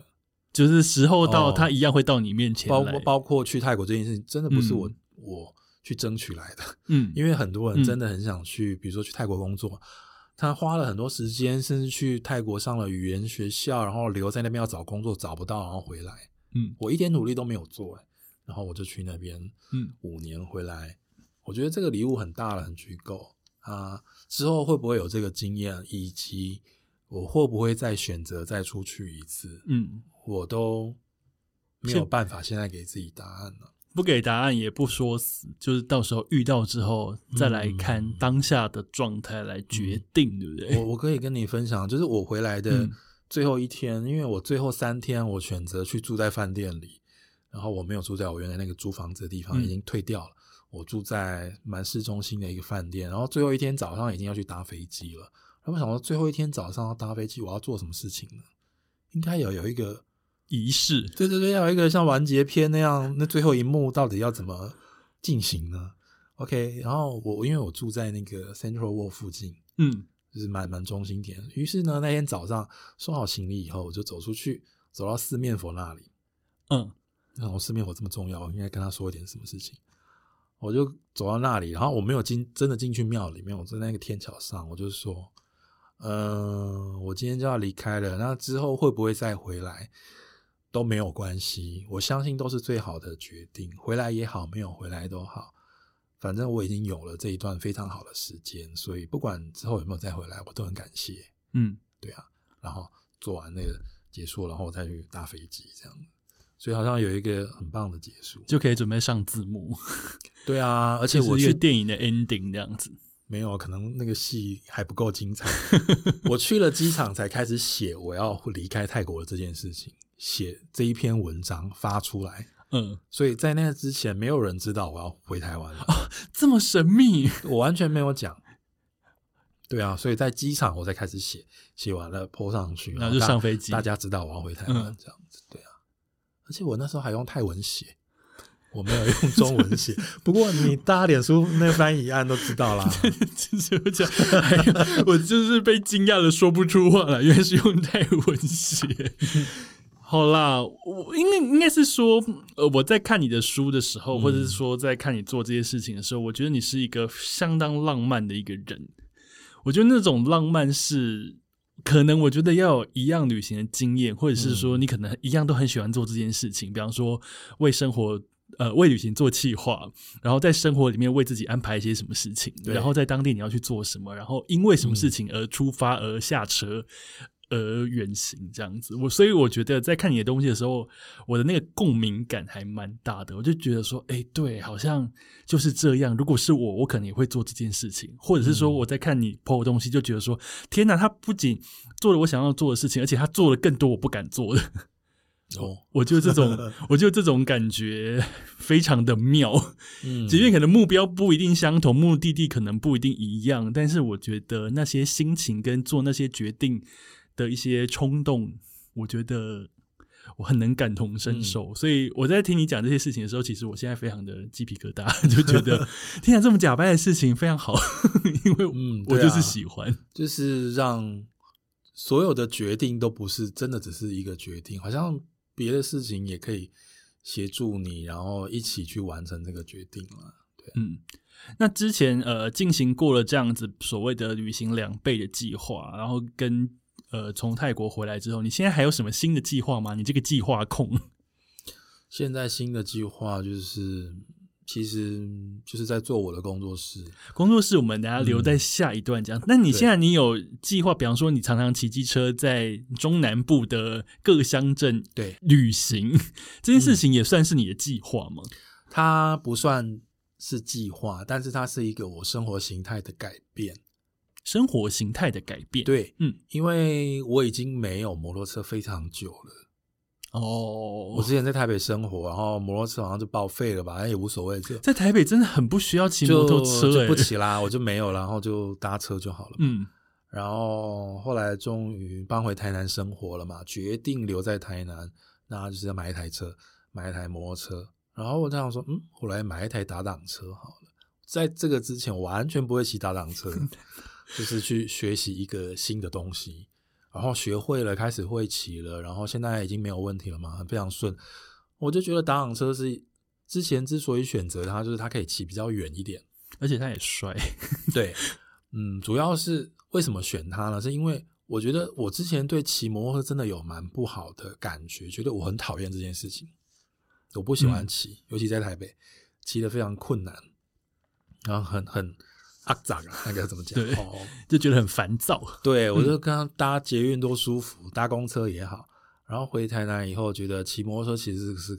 就是时候到，他一样会到你面前。包括包括去泰国这件事情，真的不是我、嗯、我去争取来的。嗯，因为很多人真的很想去，嗯、比如说去泰国工作，他花了很多时间，甚至去泰国上了语言学校，然后留在那边要找工作找不到，然后回来。嗯，我一点努力都没有做，然后我就去那边，嗯，五年回来，我觉得这个礼物很大了，很足够啊。之后会不会有这个经验，以及我会不会再选择再出去一次？嗯，我都没有办法现在给自己答案了。不给答案也不说死，就是到时候遇到之后再来看当下的状态来决定，嗯、对不对？我我可以跟你分享，就是我回来的最后一天，嗯、因为我最后三天我选择去住在饭店里，然后我没有住在我原来那个租房子的地方，嗯、已经退掉了。我住在蛮市中心的一个饭店，然后最后一天早上已经要去搭飞机了。他们想说，最后一天早上要搭飞机，我要做什么事情呢？应该有有一个仪式，对对对，要有一个像完结篇那样，那最后一幕到底要怎么进行呢？OK，然后我因为我住在那个 Central World 附近，嗯，就是蛮蛮中心点。于是呢，那天早上收好行李以后，我就走出去，走到四面佛那里，嗯，然后四面佛这么重要，我应该跟他说一点什么事情。我就走到那里，然后我没有进，真的进去庙里面，我在那个天桥上，我就说。嗯，我今天就要离开了。那之后会不会再回来都没有关系，我相信都是最好的决定。回来也好，没有回来都好，反正我已经有了这一段非常好的时间，所以不管之后有没有再回来，我都很感谢。嗯，对啊。然后做完那个结束，然后我再去搭飞机，这样。所以好像有一个很棒的结束，就可以准备上字幕。对啊，而且我去电影的 ending 这样子。没有，可能那个戏还不够精彩。我去了机场才开始写我要离开泰国的这件事情，写这一篇文章发出来。嗯，所以在那之前，没有人知道我要回台湾了。哦，这么神秘，我完全没有讲。对啊，所以在机场我才开始写，写完了 po 上去，然后就上飞机，大家知道我要回台湾这样子。对啊，而且我那时候还用泰文写。我没有用中文写，不过你大脸书那个翻译案都知道啦。就是我讲，我就是被惊讶的说不出话来，原来是用泰文写。好啦，我因为应该是说，呃，我在看你的书的时候，或者是说在看你做这些事情的时候，我觉得你是一个相当浪漫的一个人。我觉得那种浪漫是可能，我觉得要有一样旅行的经验，或者是说你可能一样都很喜欢做这件事情，比方说为生活。呃，为旅行做计划，然后在生活里面为自己安排一些什么事情，然后在当地你要去做什么，然后因为什么事情而出发而下车，而原型这样子。我所以我觉得在看你的东西的时候，我的那个共鸣感还蛮大的。我就觉得说，哎，对，好像就是这样。如果是我，我可能也会做这件事情，或者是说我在看你 po 的东西，就觉得说，天哪，他不仅做了我想要做的事情，而且他做了更多我不敢做的。哦，我觉得这种，我觉得这种感觉非常的妙。嗯，即便可能目标不一定相同，目的地可能不一定一样，但是我觉得那些心情跟做那些决定的一些冲动，我觉得我很能感同身受。嗯、所以我在听你讲这些事情的时候，其实我现在非常的鸡皮疙瘩，就觉得 天啊，这么假掰的事情非常好，因为嗯，我就是喜欢，嗯啊、就是让所有的决定都不是真的只是一个决定，好像。别的事情也可以协助你，然后一起去完成这个决定了。对，嗯，那之前呃进行过了这样子所谓的旅行两倍的计划，然后跟呃从泰国回来之后，你现在还有什么新的计划吗？你这个计划控？现在新的计划就是。其实就是在做我的工作室，工作室我们等下留在下一段讲。那、嗯、你现在你有计划，比方说你常常骑机车在中南部的各乡镇对旅行，这件事情也算是你的计划吗？它不算是计划，但是它是一个我生活形态的改变。生活形态的改变，对，嗯，因为我已经没有摩托车非常久了。哦，oh, 我之前在台北生活，然后摩托车好像就报废了吧，那也无所谓。在台北真的很不需要骑摩托车，就不骑啦，我就没有，然后就搭车就好了。嗯，然后后来终于搬回台南生活了嘛，决定留在台南，那就是要买一台车，买一台摩托车。然后我这样说，嗯，我来买一台打挡车好了。在这个之前，我完全不会骑打挡车，就是去学习一个新的东西。然后学会了，开始会骑了，然后现在已经没有问题了嘛，非常顺。我就觉得打档车是之前之所以选择它，就是它可以骑比较远一点，而且它也帅。对，嗯，主要是为什么选它呢？是因为我觉得我之前对骑摩托车真的有蛮不好的感觉，觉得我很讨厌这件事情，我不喜欢骑，嗯、尤其在台北骑的非常困难，然后很很。阿杂啊，那个怎么讲？对，就觉得很烦躁。对，我就刚刚搭捷运多舒服，嗯、搭公车也好。然后回台南以后，觉得骑摩托车其实是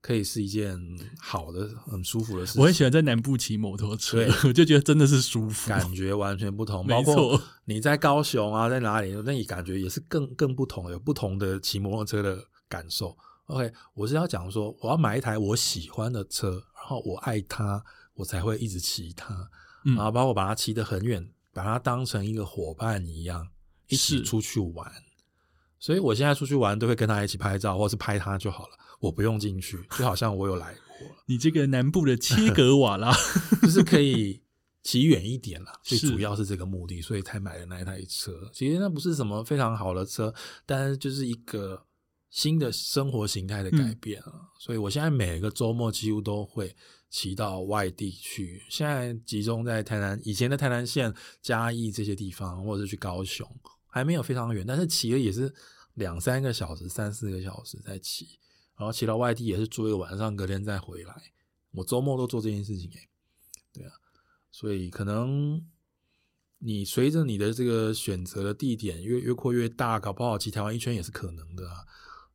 可以是一件好的、很舒服的事情。我很喜欢在南部骑摩托车，我就觉得真的是舒服，感觉完全不同。没错，包括你在高雄啊，在哪里，那你感觉也是更更不同，有不同的骑摩托车的感受。OK，我是要讲说，我要买一台我喜欢的车，然后我爱它，我才会一直骑它。然后包括把它骑得很远，把它当成一个伙伴一样，一起出去玩。所以我现在出去玩都会跟他一起拍照，或是拍他就好了，我不用进去，就好像我有来过。你这个南部的切格瓦拉，就是可以骑远一点啦，最主要是这个目的，所以才买了那一台车。其实那不是什么非常好的车，但是就是一个新的生活形态的改变啊。嗯、所以我现在每个周末几乎都会。骑到外地去，现在集中在台南，以前的台南县、嘉义这些地方，或者是去高雄，还没有非常远，但是骑了也是两三个小时、三四个小时在骑，然后骑到外地也是住一个晚上，隔天再回来。我周末都做这件事情，诶，对啊，所以可能你随着你的这个选择的地点越越扩越大，搞不好骑台湾一圈也是可能的。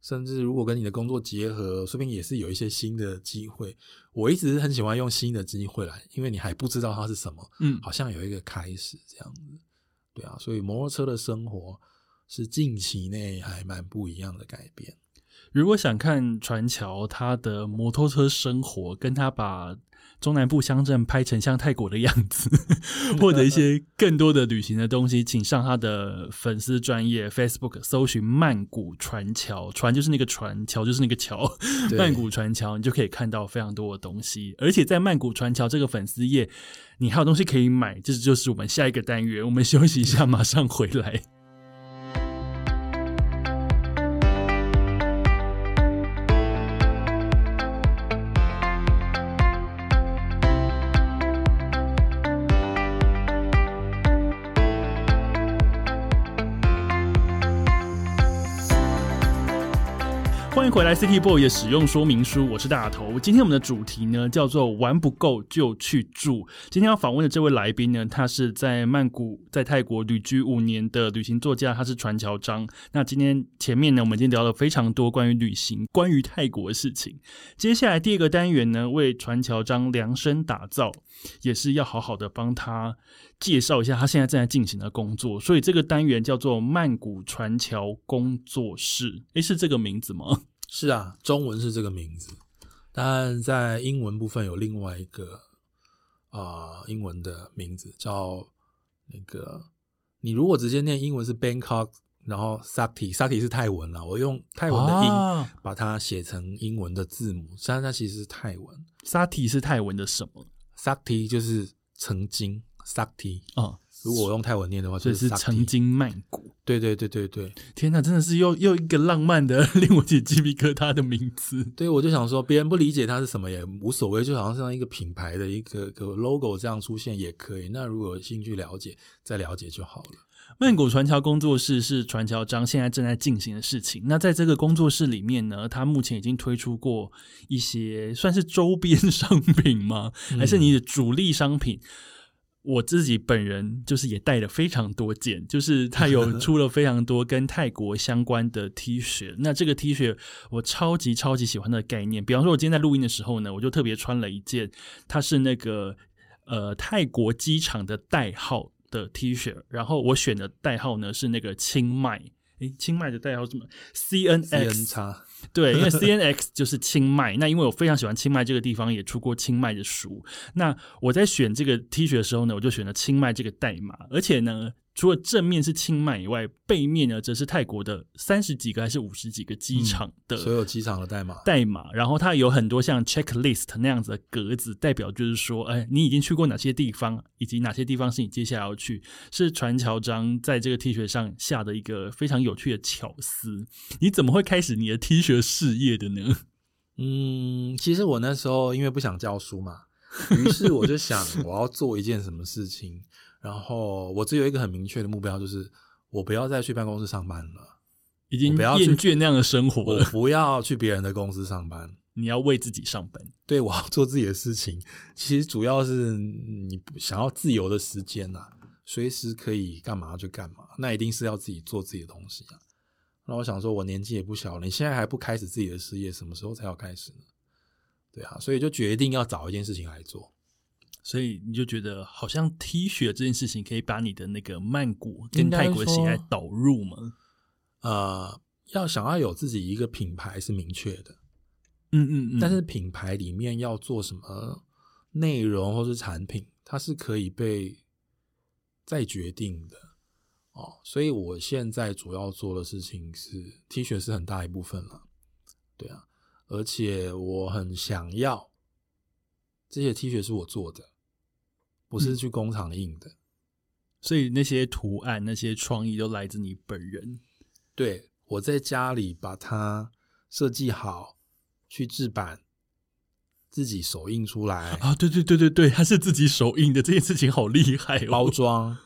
甚至如果跟你的工作结合，说不定也是有一些新的机会。我一直很喜欢用新的机会来，因为你还不知道它是什么，嗯，好像有一个开始这样子，对啊。所以摩托车的生活是近期内还蛮不一样的改变。如果想看传桥他的摩托车生活，跟他把。中南部乡镇拍成像泰国的样子，或者一些更多的旅行的东西，请上他的粉丝专业 Facebook 搜寻曼谷船桥，船就是那个船，桥就是那个桥，曼谷船桥，你就可以看到非常多的东西。而且在曼谷船桥这个粉丝页，你还有东西可以买，这就是我们下一个单元。我们休息一下，马上回来。欢迎回来，City Boy 的使用说明书，我是大头。今天我们的主题呢叫做“玩不够就去住”。今天要访问的这位来宾呢，他是在曼谷、在泰国旅居五年的旅行作家，他是传乔章。那今天前面呢，我们已经聊了非常多关于旅行、关于泰国的事情。接下来第二个单元呢，为传乔章量身打造，也是要好好的帮他介绍一下他现在正在进行的工作。所以这个单元叫做“曼谷传桥工作室”。诶，是这个名字吗？是啊，中文是这个名字，但在英文部分有另外一个啊、呃，英文的名字叫那个。你如果直接念英文是 Bangkok，然后 Sakti，Sakti 是泰文啦，我用泰文的音把它写成英文的字母，实际上它其实是泰文。Sakti 是泰文的什么？Sakti 就是曾经，Sakti 啊。如果我用泰文念的话，就是曾经曼谷。对对对对对，天哪，真的是又又一个浪漫的 令我起鸡皮疙瘩的名字。对，我就想说，别人不理解它是什么也无所谓，就好像像一个品牌的一个个 logo 这样出现也可以。那如果有兴趣了解，再了解就好了。曼谷传桥工作室是传桥章现在正在进行的事情。那在这个工作室里面呢，他目前已经推出过一些算是周边商品吗？还是你的主力商品？嗯我自己本人就是也带了非常多件，就是他有 出了非常多跟泰国相关的 T 恤。那这个 T 恤我超级超级喜欢的概念，比方说，我今天在录音的时候呢，我就特别穿了一件，它是那个呃泰国机场的代号的 T 恤，然后我选的代号呢是那个清迈，诶，清迈的代号是什么？CNX。对，因为 C N X 就是清迈，那因为我非常喜欢清迈这个地方，也出过清迈的书。那我在选这个 T 恤的时候呢，我就选了清迈这个代码，而且呢。除了正面是清迈以外，背面呢则是泰国的三十几个还是五十几个机场的、嗯、所有机场的代码代码，然后它有很多像 checklist 那样子的格子，代表就是说，哎，你已经去过哪些地方，以及哪些地方是你接下来要去，是传乔章在这个 T 恤上下的一个非常有趣的巧思。你怎么会开始你的 T 恤事业的呢？嗯，其实我那时候因为不想教书嘛，于是我就想 我要做一件什么事情。然后我只有一个很明确的目标，就是我不要再去办公室上班了，已经厌倦那样的生活了。我不要去别人的公司上班，你要为自己上班。对，我要做自己的事情。其实主要是你想要自由的时间呐、啊，随时可以干嘛就干嘛。那一定是要自己做自己的东西啊。那我想说，我年纪也不小了，你现在还不开始自己的事业，什么时候才要开始呢？对啊，所以就决定要找一件事情来做。所以你就觉得好像 T 恤这件事情可以把你的那个曼谷跟泰国的喜爱导入吗？呃，要想要有自己一个品牌是明确的，嗯嗯嗯，但是品牌里面要做什么内容或是产品，它是可以被再决定的哦。所以我现在主要做的事情是 T 恤是很大一部分了，对啊，而且我很想要这些 T 恤是我做的。不是去工厂印的，嗯，所以那些图案、那些创意都来自你本人。对，我在家里把它设计好，去制版，自己手印出来啊！对对对对对，它是自己手印的，这件事情好厉害哦。包装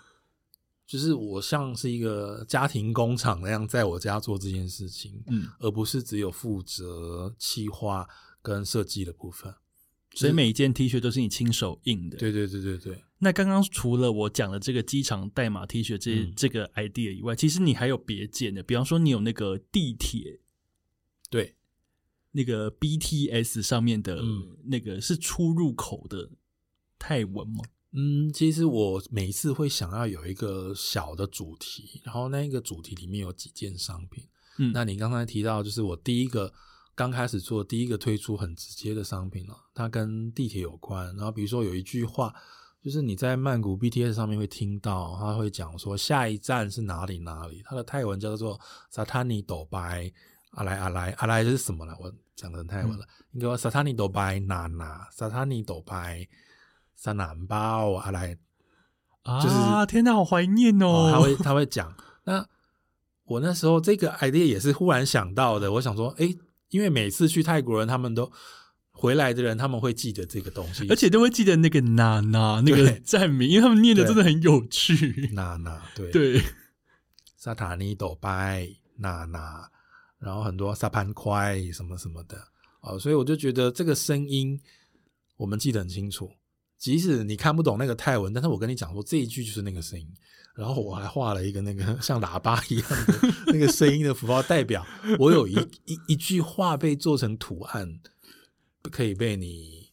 就是我像是一个家庭工厂那样，在我家做这件事情，嗯，而不是只有负责企划跟设计的部分。所以每一件 T 恤都是你亲手印的。对对对对对。那刚刚除了我讲的这个机场代码 T 恤这、嗯、这个 idea 以外，其实你还有别件的，比方说你有那个地铁，对，那个 BTS 上面的那个是出入口的泰文吗？嗯，其实我每次会想要有一个小的主题，然后那个主题里面有几件商品。嗯，那你刚才提到就是我第一个。刚开始做第一个推出很直接的商品了，它跟地铁有关。然后比如说有一句话，就是你在曼谷 BTS 上面会听到，他会讲说下一站是哪里哪里，它的泰文叫做 Satani Dobai 阿来阿来阿来这是什么呢？我讲成泰文了，应该说 Satani Dobai Nana Satani Dobai 三南包阿来，就是、啊天哪，好怀念哦！哦他会他会讲，那我那时候这个 idea 也是忽然想到的，我想说，哎。因为每次去泰国人，他们都回来的人，他们会记得这个东西，而且都会记得那个娜娜那个站名，因为他们念的真的很有趣。娜娜，对。对，萨塔尼斗拜娜娜，然后很多沙盘快什么什么的。哦，所以我就觉得这个声音我们记得很清楚，即使你看不懂那个泰文，但是我跟你讲说这一句就是那个声音，然后我还画了一个那个 像喇叭一样的那个声音的符号，代表我有一一一句话被做成图案，可以被你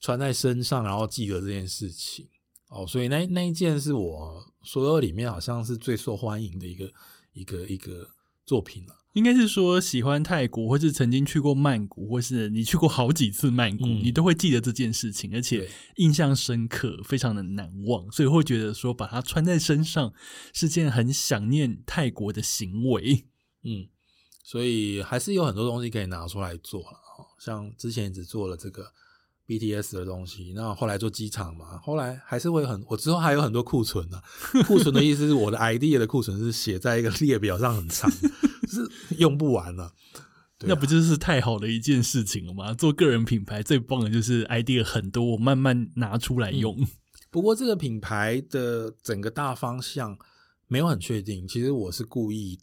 穿在身上，然后记得这件事情哦，所以那那一件是我所有里面好像是最受欢迎的一个一个一个作品了。应该是说喜欢泰国，或是曾经去过曼谷，或是你去过好几次曼谷，嗯、你都会记得这件事情，而且印象深刻，非常的难忘，所以会觉得说把它穿在身上是件很想念泰国的行为。嗯，所以还是有很多东西可以拿出来做了，像之前只做了这个 BTS 的东西，那后来做机场嘛，后来还是会很，我之后还有很多库存呢、啊。库存的意思是我的 idea 的库存是写在一个列表上很长。是用不完了，那不就是太好的一件事情了吗？做个人品牌最棒的就是 idea 很多，我慢慢拿出来用。嗯，不过这个品牌的整个大方向没有很确定。其实我是故意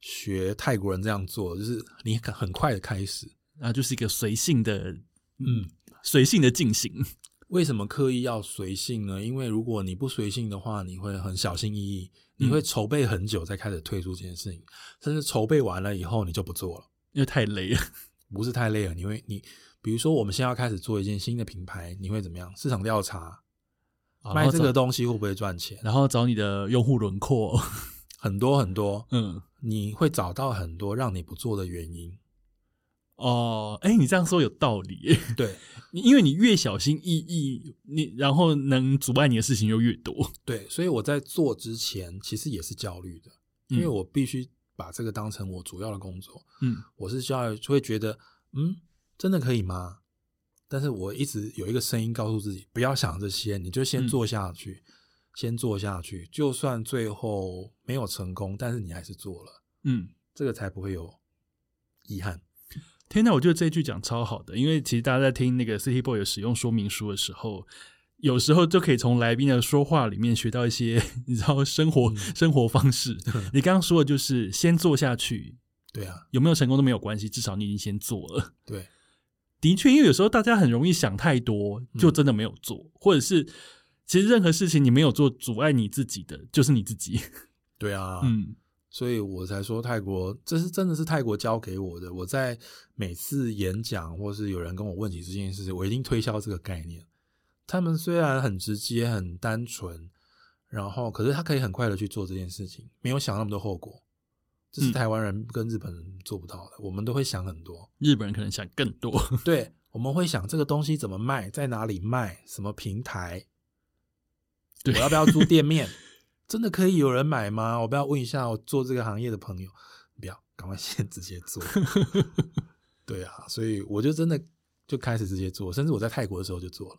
学泰国人这样做，就是你很快的开始，啊，就是一个随性的，嗯，随性的进行。为什么刻意要随性呢？因为如果你不随性的话，你会很小心翼翼，你会筹备很久再开始推出这件事情，嗯、甚至筹备完了以后你就不做了，因为太累了。不是太累了，你会你比如说我们现在要开始做一件新的品牌，你会怎么样？市场调查，卖这个东西会不会赚钱？然后找你的用户轮廓，很 多很多，嗯，你会找到很多让你不做的原因。哦，哎，你这样说有道理。对，因为你越小心翼翼，你然后能阻碍你的事情就越多。对，所以我在做之前其实也是焦虑的，因为我必须把这个当成我主要的工作。嗯，我是焦虑，就会觉得，嗯，真的可以吗？但是我一直有一个声音告诉自己，不要想这些，你就先做下去，嗯、先做下去，就算最后没有成功，但是你还是做了。嗯，这个才不会有遗憾。天呐，我觉得这一句讲超好的，因为其实大家在听那个 City Boy 的使用说明书的时候，有时候就可以从来宾的说话里面学到一些，你知道生活、嗯、生活方式。你刚刚说的就是先做下去，对啊，有没有成功都没有关系，至少你已经先做了。对，的确，因为有时候大家很容易想太多，就真的没有做，嗯、或者是其实任何事情你没有做，阻碍你自己的就是你自己。对啊，嗯。所以我才说泰国，这是真的是泰国教给我的。我在每次演讲，或是有人跟我问起这件事情，我一定推销这个概念。他们虽然很直接、很单纯，然后可是他可以很快的去做这件事情，没有想那么多后果。这是台湾人跟日本人做不到的，嗯、我们都会想很多。日本人可能想更多。对，我们会想这个东西怎么卖，在哪里卖，什么平台，对我要不要租店面？真的可以有人买吗？我不要问一下我做这个行业的朋友，不要，赶快先 直接做。对啊，所以我就真的就开始直接做，甚至我在泰国的时候就做了。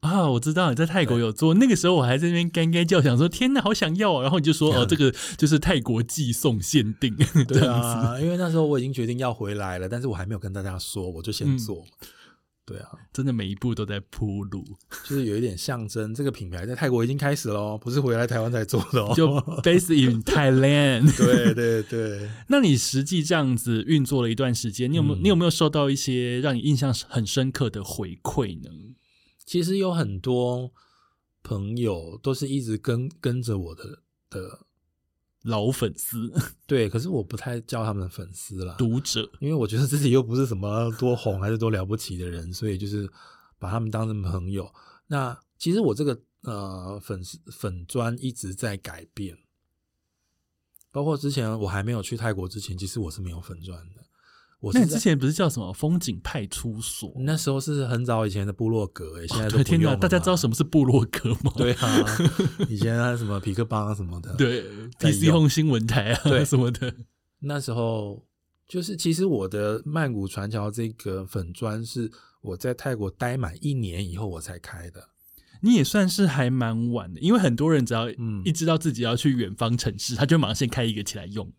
啊，我知道你在泰国有做，那个时候我还在那边干干叫，想说天哪，好想要啊！然后你就说哦，这个就是泰国寄送限定。对啊，因为那时候我已经决定要回来了，但是我还没有跟大家说，我就先做。嗯对啊，真的每一步都在铺路，就是有一点象征。这个品牌在泰国已经开始了，不是回来台湾才做的哦。就 based in Thailand。对对对。那你实际这样子运作了一段时间，你有没有、嗯、你有没有收到一些让你印象很深刻的回馈呢？其实有很多朋友都是一直跟跟着我的的。老粉丝，对，可是我不太叫他们粉丝了，读者，因为我觉得自己又不是什么多红还是多了不起的人，所以就是把他们当成朋友。那其实我这个呃粉丝粉砖一直在改变，包括之前我还没有去泰国之前，其实我是没有粉砖的。我那你之前不是叫什么风景派出所？那时候是很早以前的部落格，现在都天哪，大家知道什么是部落格吗？对啊，以前还有什么皮克邦啊什么的，对，PC Home 新闻台啊，对什么的。那时候就是，其实我的曼谷传桥这个粉砖是我在泰国待满一年以后我才开的。你也算是还蛮晚的，因为很多人只要一知道自己要去远方城市，嗯、他就马上先开一个起来用，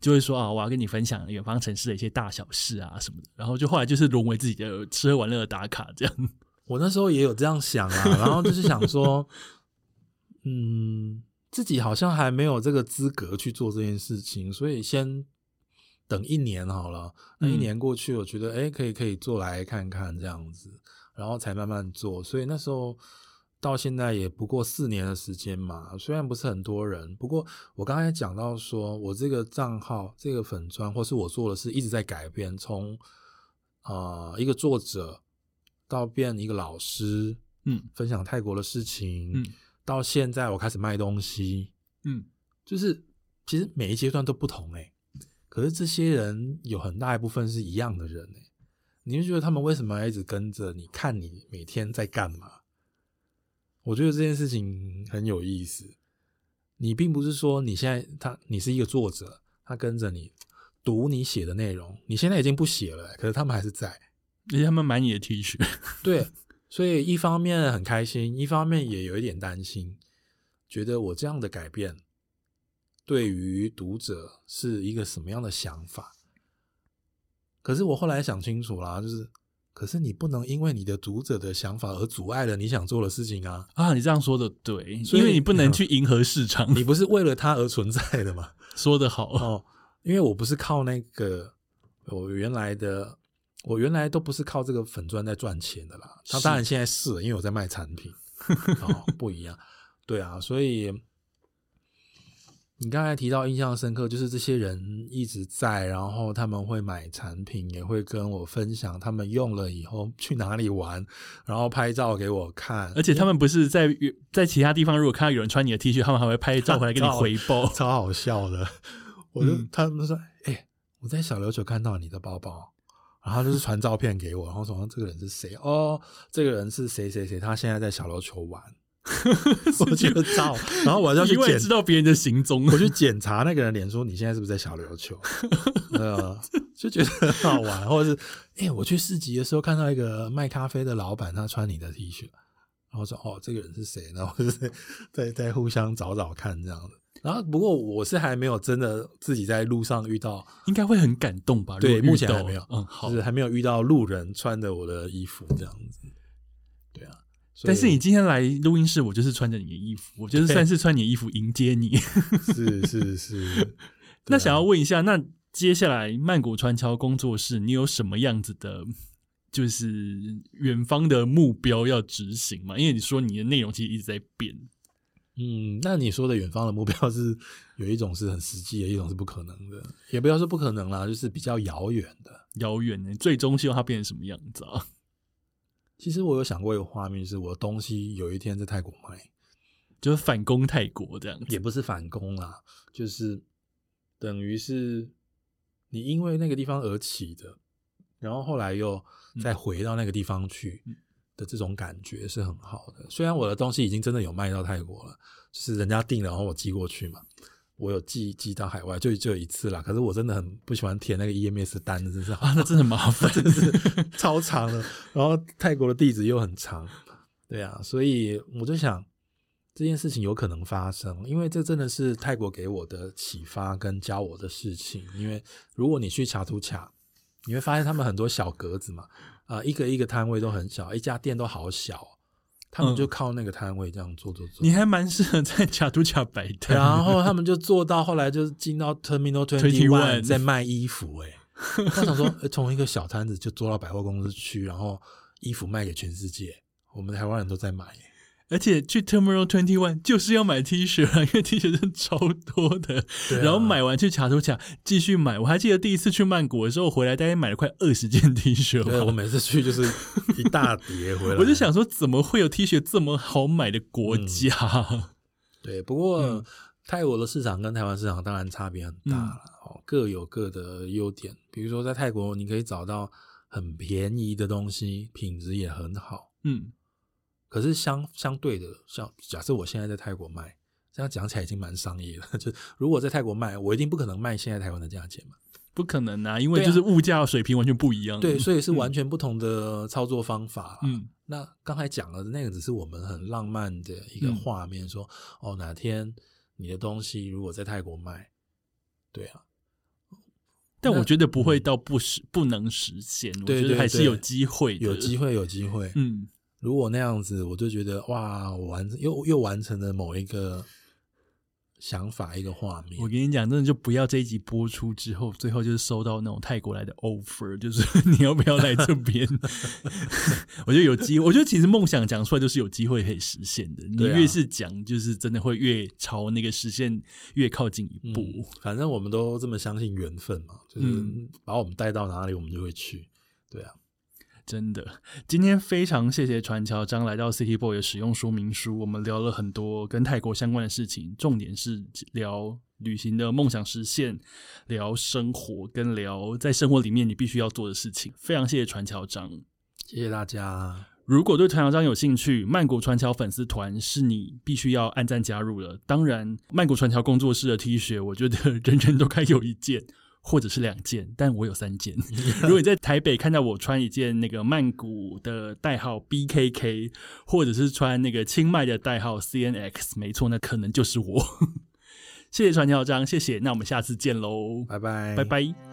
就会说啊，我要跟你分享远方城市的一些大小事啊什么的，然后就后来就是沦为自己的吃喝玩乐的打卡这样。我那时候也有这样想啊，然后就是想说，嗯，自己好像还没有这个资格去做这件事情，所以先。等一年好了，那一年过去，我觉得哎、嗯，可以可以做来看看这样子，然后才慢慢做。所以那时候到现在也不过四年的时间嘛，虽然不是很多人，不过我刚才讲到说我这个账号这个粉专，或是我做的事一直在改变，从啊、呃、一个作者到变一个老师，嗯，分享泰国的事情，嗯，到现在我开始卖东西，嗯，就是其实每一阶段都不同哎、欸。可是这些人有很大一部分是一样的人呢，你就觉得他们为什么要一直跟着你看你每天在干嘛？我觉得这件事情很有意思。你并不是说你现在他你是一个作者，他跟着你读你写的内容，你现在已经不写了，可是他们还是在，而且他们买你的 T 恤。对，所以一方面很开心，一方面也有一点担心，觉得我这样的改变。对于读者是一个什么样的想法？可是我后来想清楚了，就是，可是你不能因为你的读者的想法而阻碍了你想做的事情啊！啊，你这样说的对，因为你不能去迎合市场，你不是为了它而存在的嘛？说得好哦，因为我不是靠那个我原来的，我原来都不是靠这个粉砖在赚钱的啦。他当然现在是，因为我在卖产品，哦，不一样，对啊，所以。你刚才提到印象深刻，就是这些人一直在，然后他们会买产品，也会跟我分享他们用了以后去哪里玩，然后拍照给我看。而且他们不是在在其他地方，如果看到有人穿你的 T 恤，他们还会拍照回来给你 回报，超，超好笑的。我就、嗯、他们说：“哎、欸，我在小琉球看到你的包包。”然后就是传照片给我，然后说：“这个人是谁？哦，这个人是谁谁谁？他现在在小琉球玩。” 我觉得照，然后我要去检知道别人的行踪，我去检查那个人脸，说你现在是不是在小琉球？呃，就觉得很好玩，或者是哎、欸，我去市集的时候看到一个卖咖啡的老板，他穿你的 T 恤，然后说哦，这个人是谁？然后就是在在互相找找看这样子。然后不过我是还没有真的自己在路上遇到，应该会很感动吧？对，目前还没有，嗯，好，就是还没有遇到路人穿着我的衣服这样子。但是你今天来录音室，我就是穿着你的衣服，我就是算是穿你的衣服迎接你。是是是。那想要问一下，那接下来曼谷传桥工作室，你有什么样子的，就是远方的目标要执行吗？因为你说你的内容其实一直在变。嗯，那你说的远方的目标是有一种是很实际的，一种是不可能的，也不要说不可能啦，就是比较遥远的。遥远的，最终希望它变成什么样子啊？其实我有想过一个画面，是我的东西有一天在泰国卖，就是反攻泰国这样子，也不是反攻啦，就是等于是你因为那个地方而起的，然后后来又再回到那个地方去的这种感觉是很好的。虽然我的东西已经真的有卖到泰国了，就是人家订了，然后我寄过去嘛。我有寄寄到海外，就就一次啦。可是我真的很不喜欢填那个 EMS 单的，真是啊，那真的很麻烦，真是超长的。然后泰国的地址又很长，对啊，所以我就想这件事情有可能发生，因为这真的是泰国给我的启发跟教我的事情。因为如果你去查图卡，你会发现他们很多小格子嘛，啊、呃，一个一个摊位都很小，一家店都好小。他们就靠那个摊位这样做做做，你还蛮适合在卡都卡摆摊。然后他们就做到后来就是进到 Terminal Twenty One 在卖衣服，欸，诶他想说，从一个小摊子就做到百货公司去，然后衣服卖给全世界，我们台湾人都在买，欸。而且去 Terminal Twenty One 就是要买 T 恤啊，因为 T 恤是超多的。啊、然后买完去恰图恰继续买。我还记得第一次去曼谷的时候回来，大概买了快二十件 T 恤。对，我每次去就是一大叠回来。我就想说，怎么会有 T 恤这么好买的国家？嗯、对，不过、嗯、泰国的市场跟台湾市场当然差别很大了，哦、嗯，各有各的优点。比如说在泰国，你可以找到很便宜的东西，品质也很好。嗯。可是相相对的，像假设我现在在泰国卖，这样讲起来已经蛮商业了。就如果在泰国卖，我一定不可能卖现在台湾的价钱嘛，不可能啊，因为就是物价水平完全不一样。对，所以是完全不同的操作方法。嗯，那刚才讲了那个只是我们很浪漫的一个画面，说、嗯、哦，哪天你的东西如果在泰国卖，对啊，但我觉得不会到不实不能实现，我觉得还是有机会的，有机会，有机会，嗯。如果那样子，我就觉得哇，我完又又完成了某一个想法，一个画面。我跟你讲，真的就不要这一集播出之后，最后就是收到那种泰国来的 offer，就是 你要不要来这边？我觉得有机会，我觉得其实梦想讲出来就是有机会可以实现的。你越是讲，就是真的会越朝那个实现越靠近一步。嗯，反正我们都这么相信缘分嘛，就是把我们带到哪里，我们就会去。对啊。真的，今天非常谢谢传乔章来到 City Boy 的使用说明书，我们聊了很多跟泰国相关的事情，重点是聊旅行的梦想实现，聊生活，跟聊在生活里面你必须要做的事情。非常谢谢传乔章，谢谢大家。如果对传乔章有兴趣，曼谷传乔粉丝团是你必须要按赞加入的。当然，曼谷传乔工作室的 T 恤，我觉得 人人都该有一件。或者是两件，但我有三件。如果你在台北看到我穿一件那个曼谷的代号 BKK，或者是穿那个清迈的代号 CNX，没错，那可能就是我。谢谢传乔章，谢谢。那我们下次见喽，拜拜，拜拜。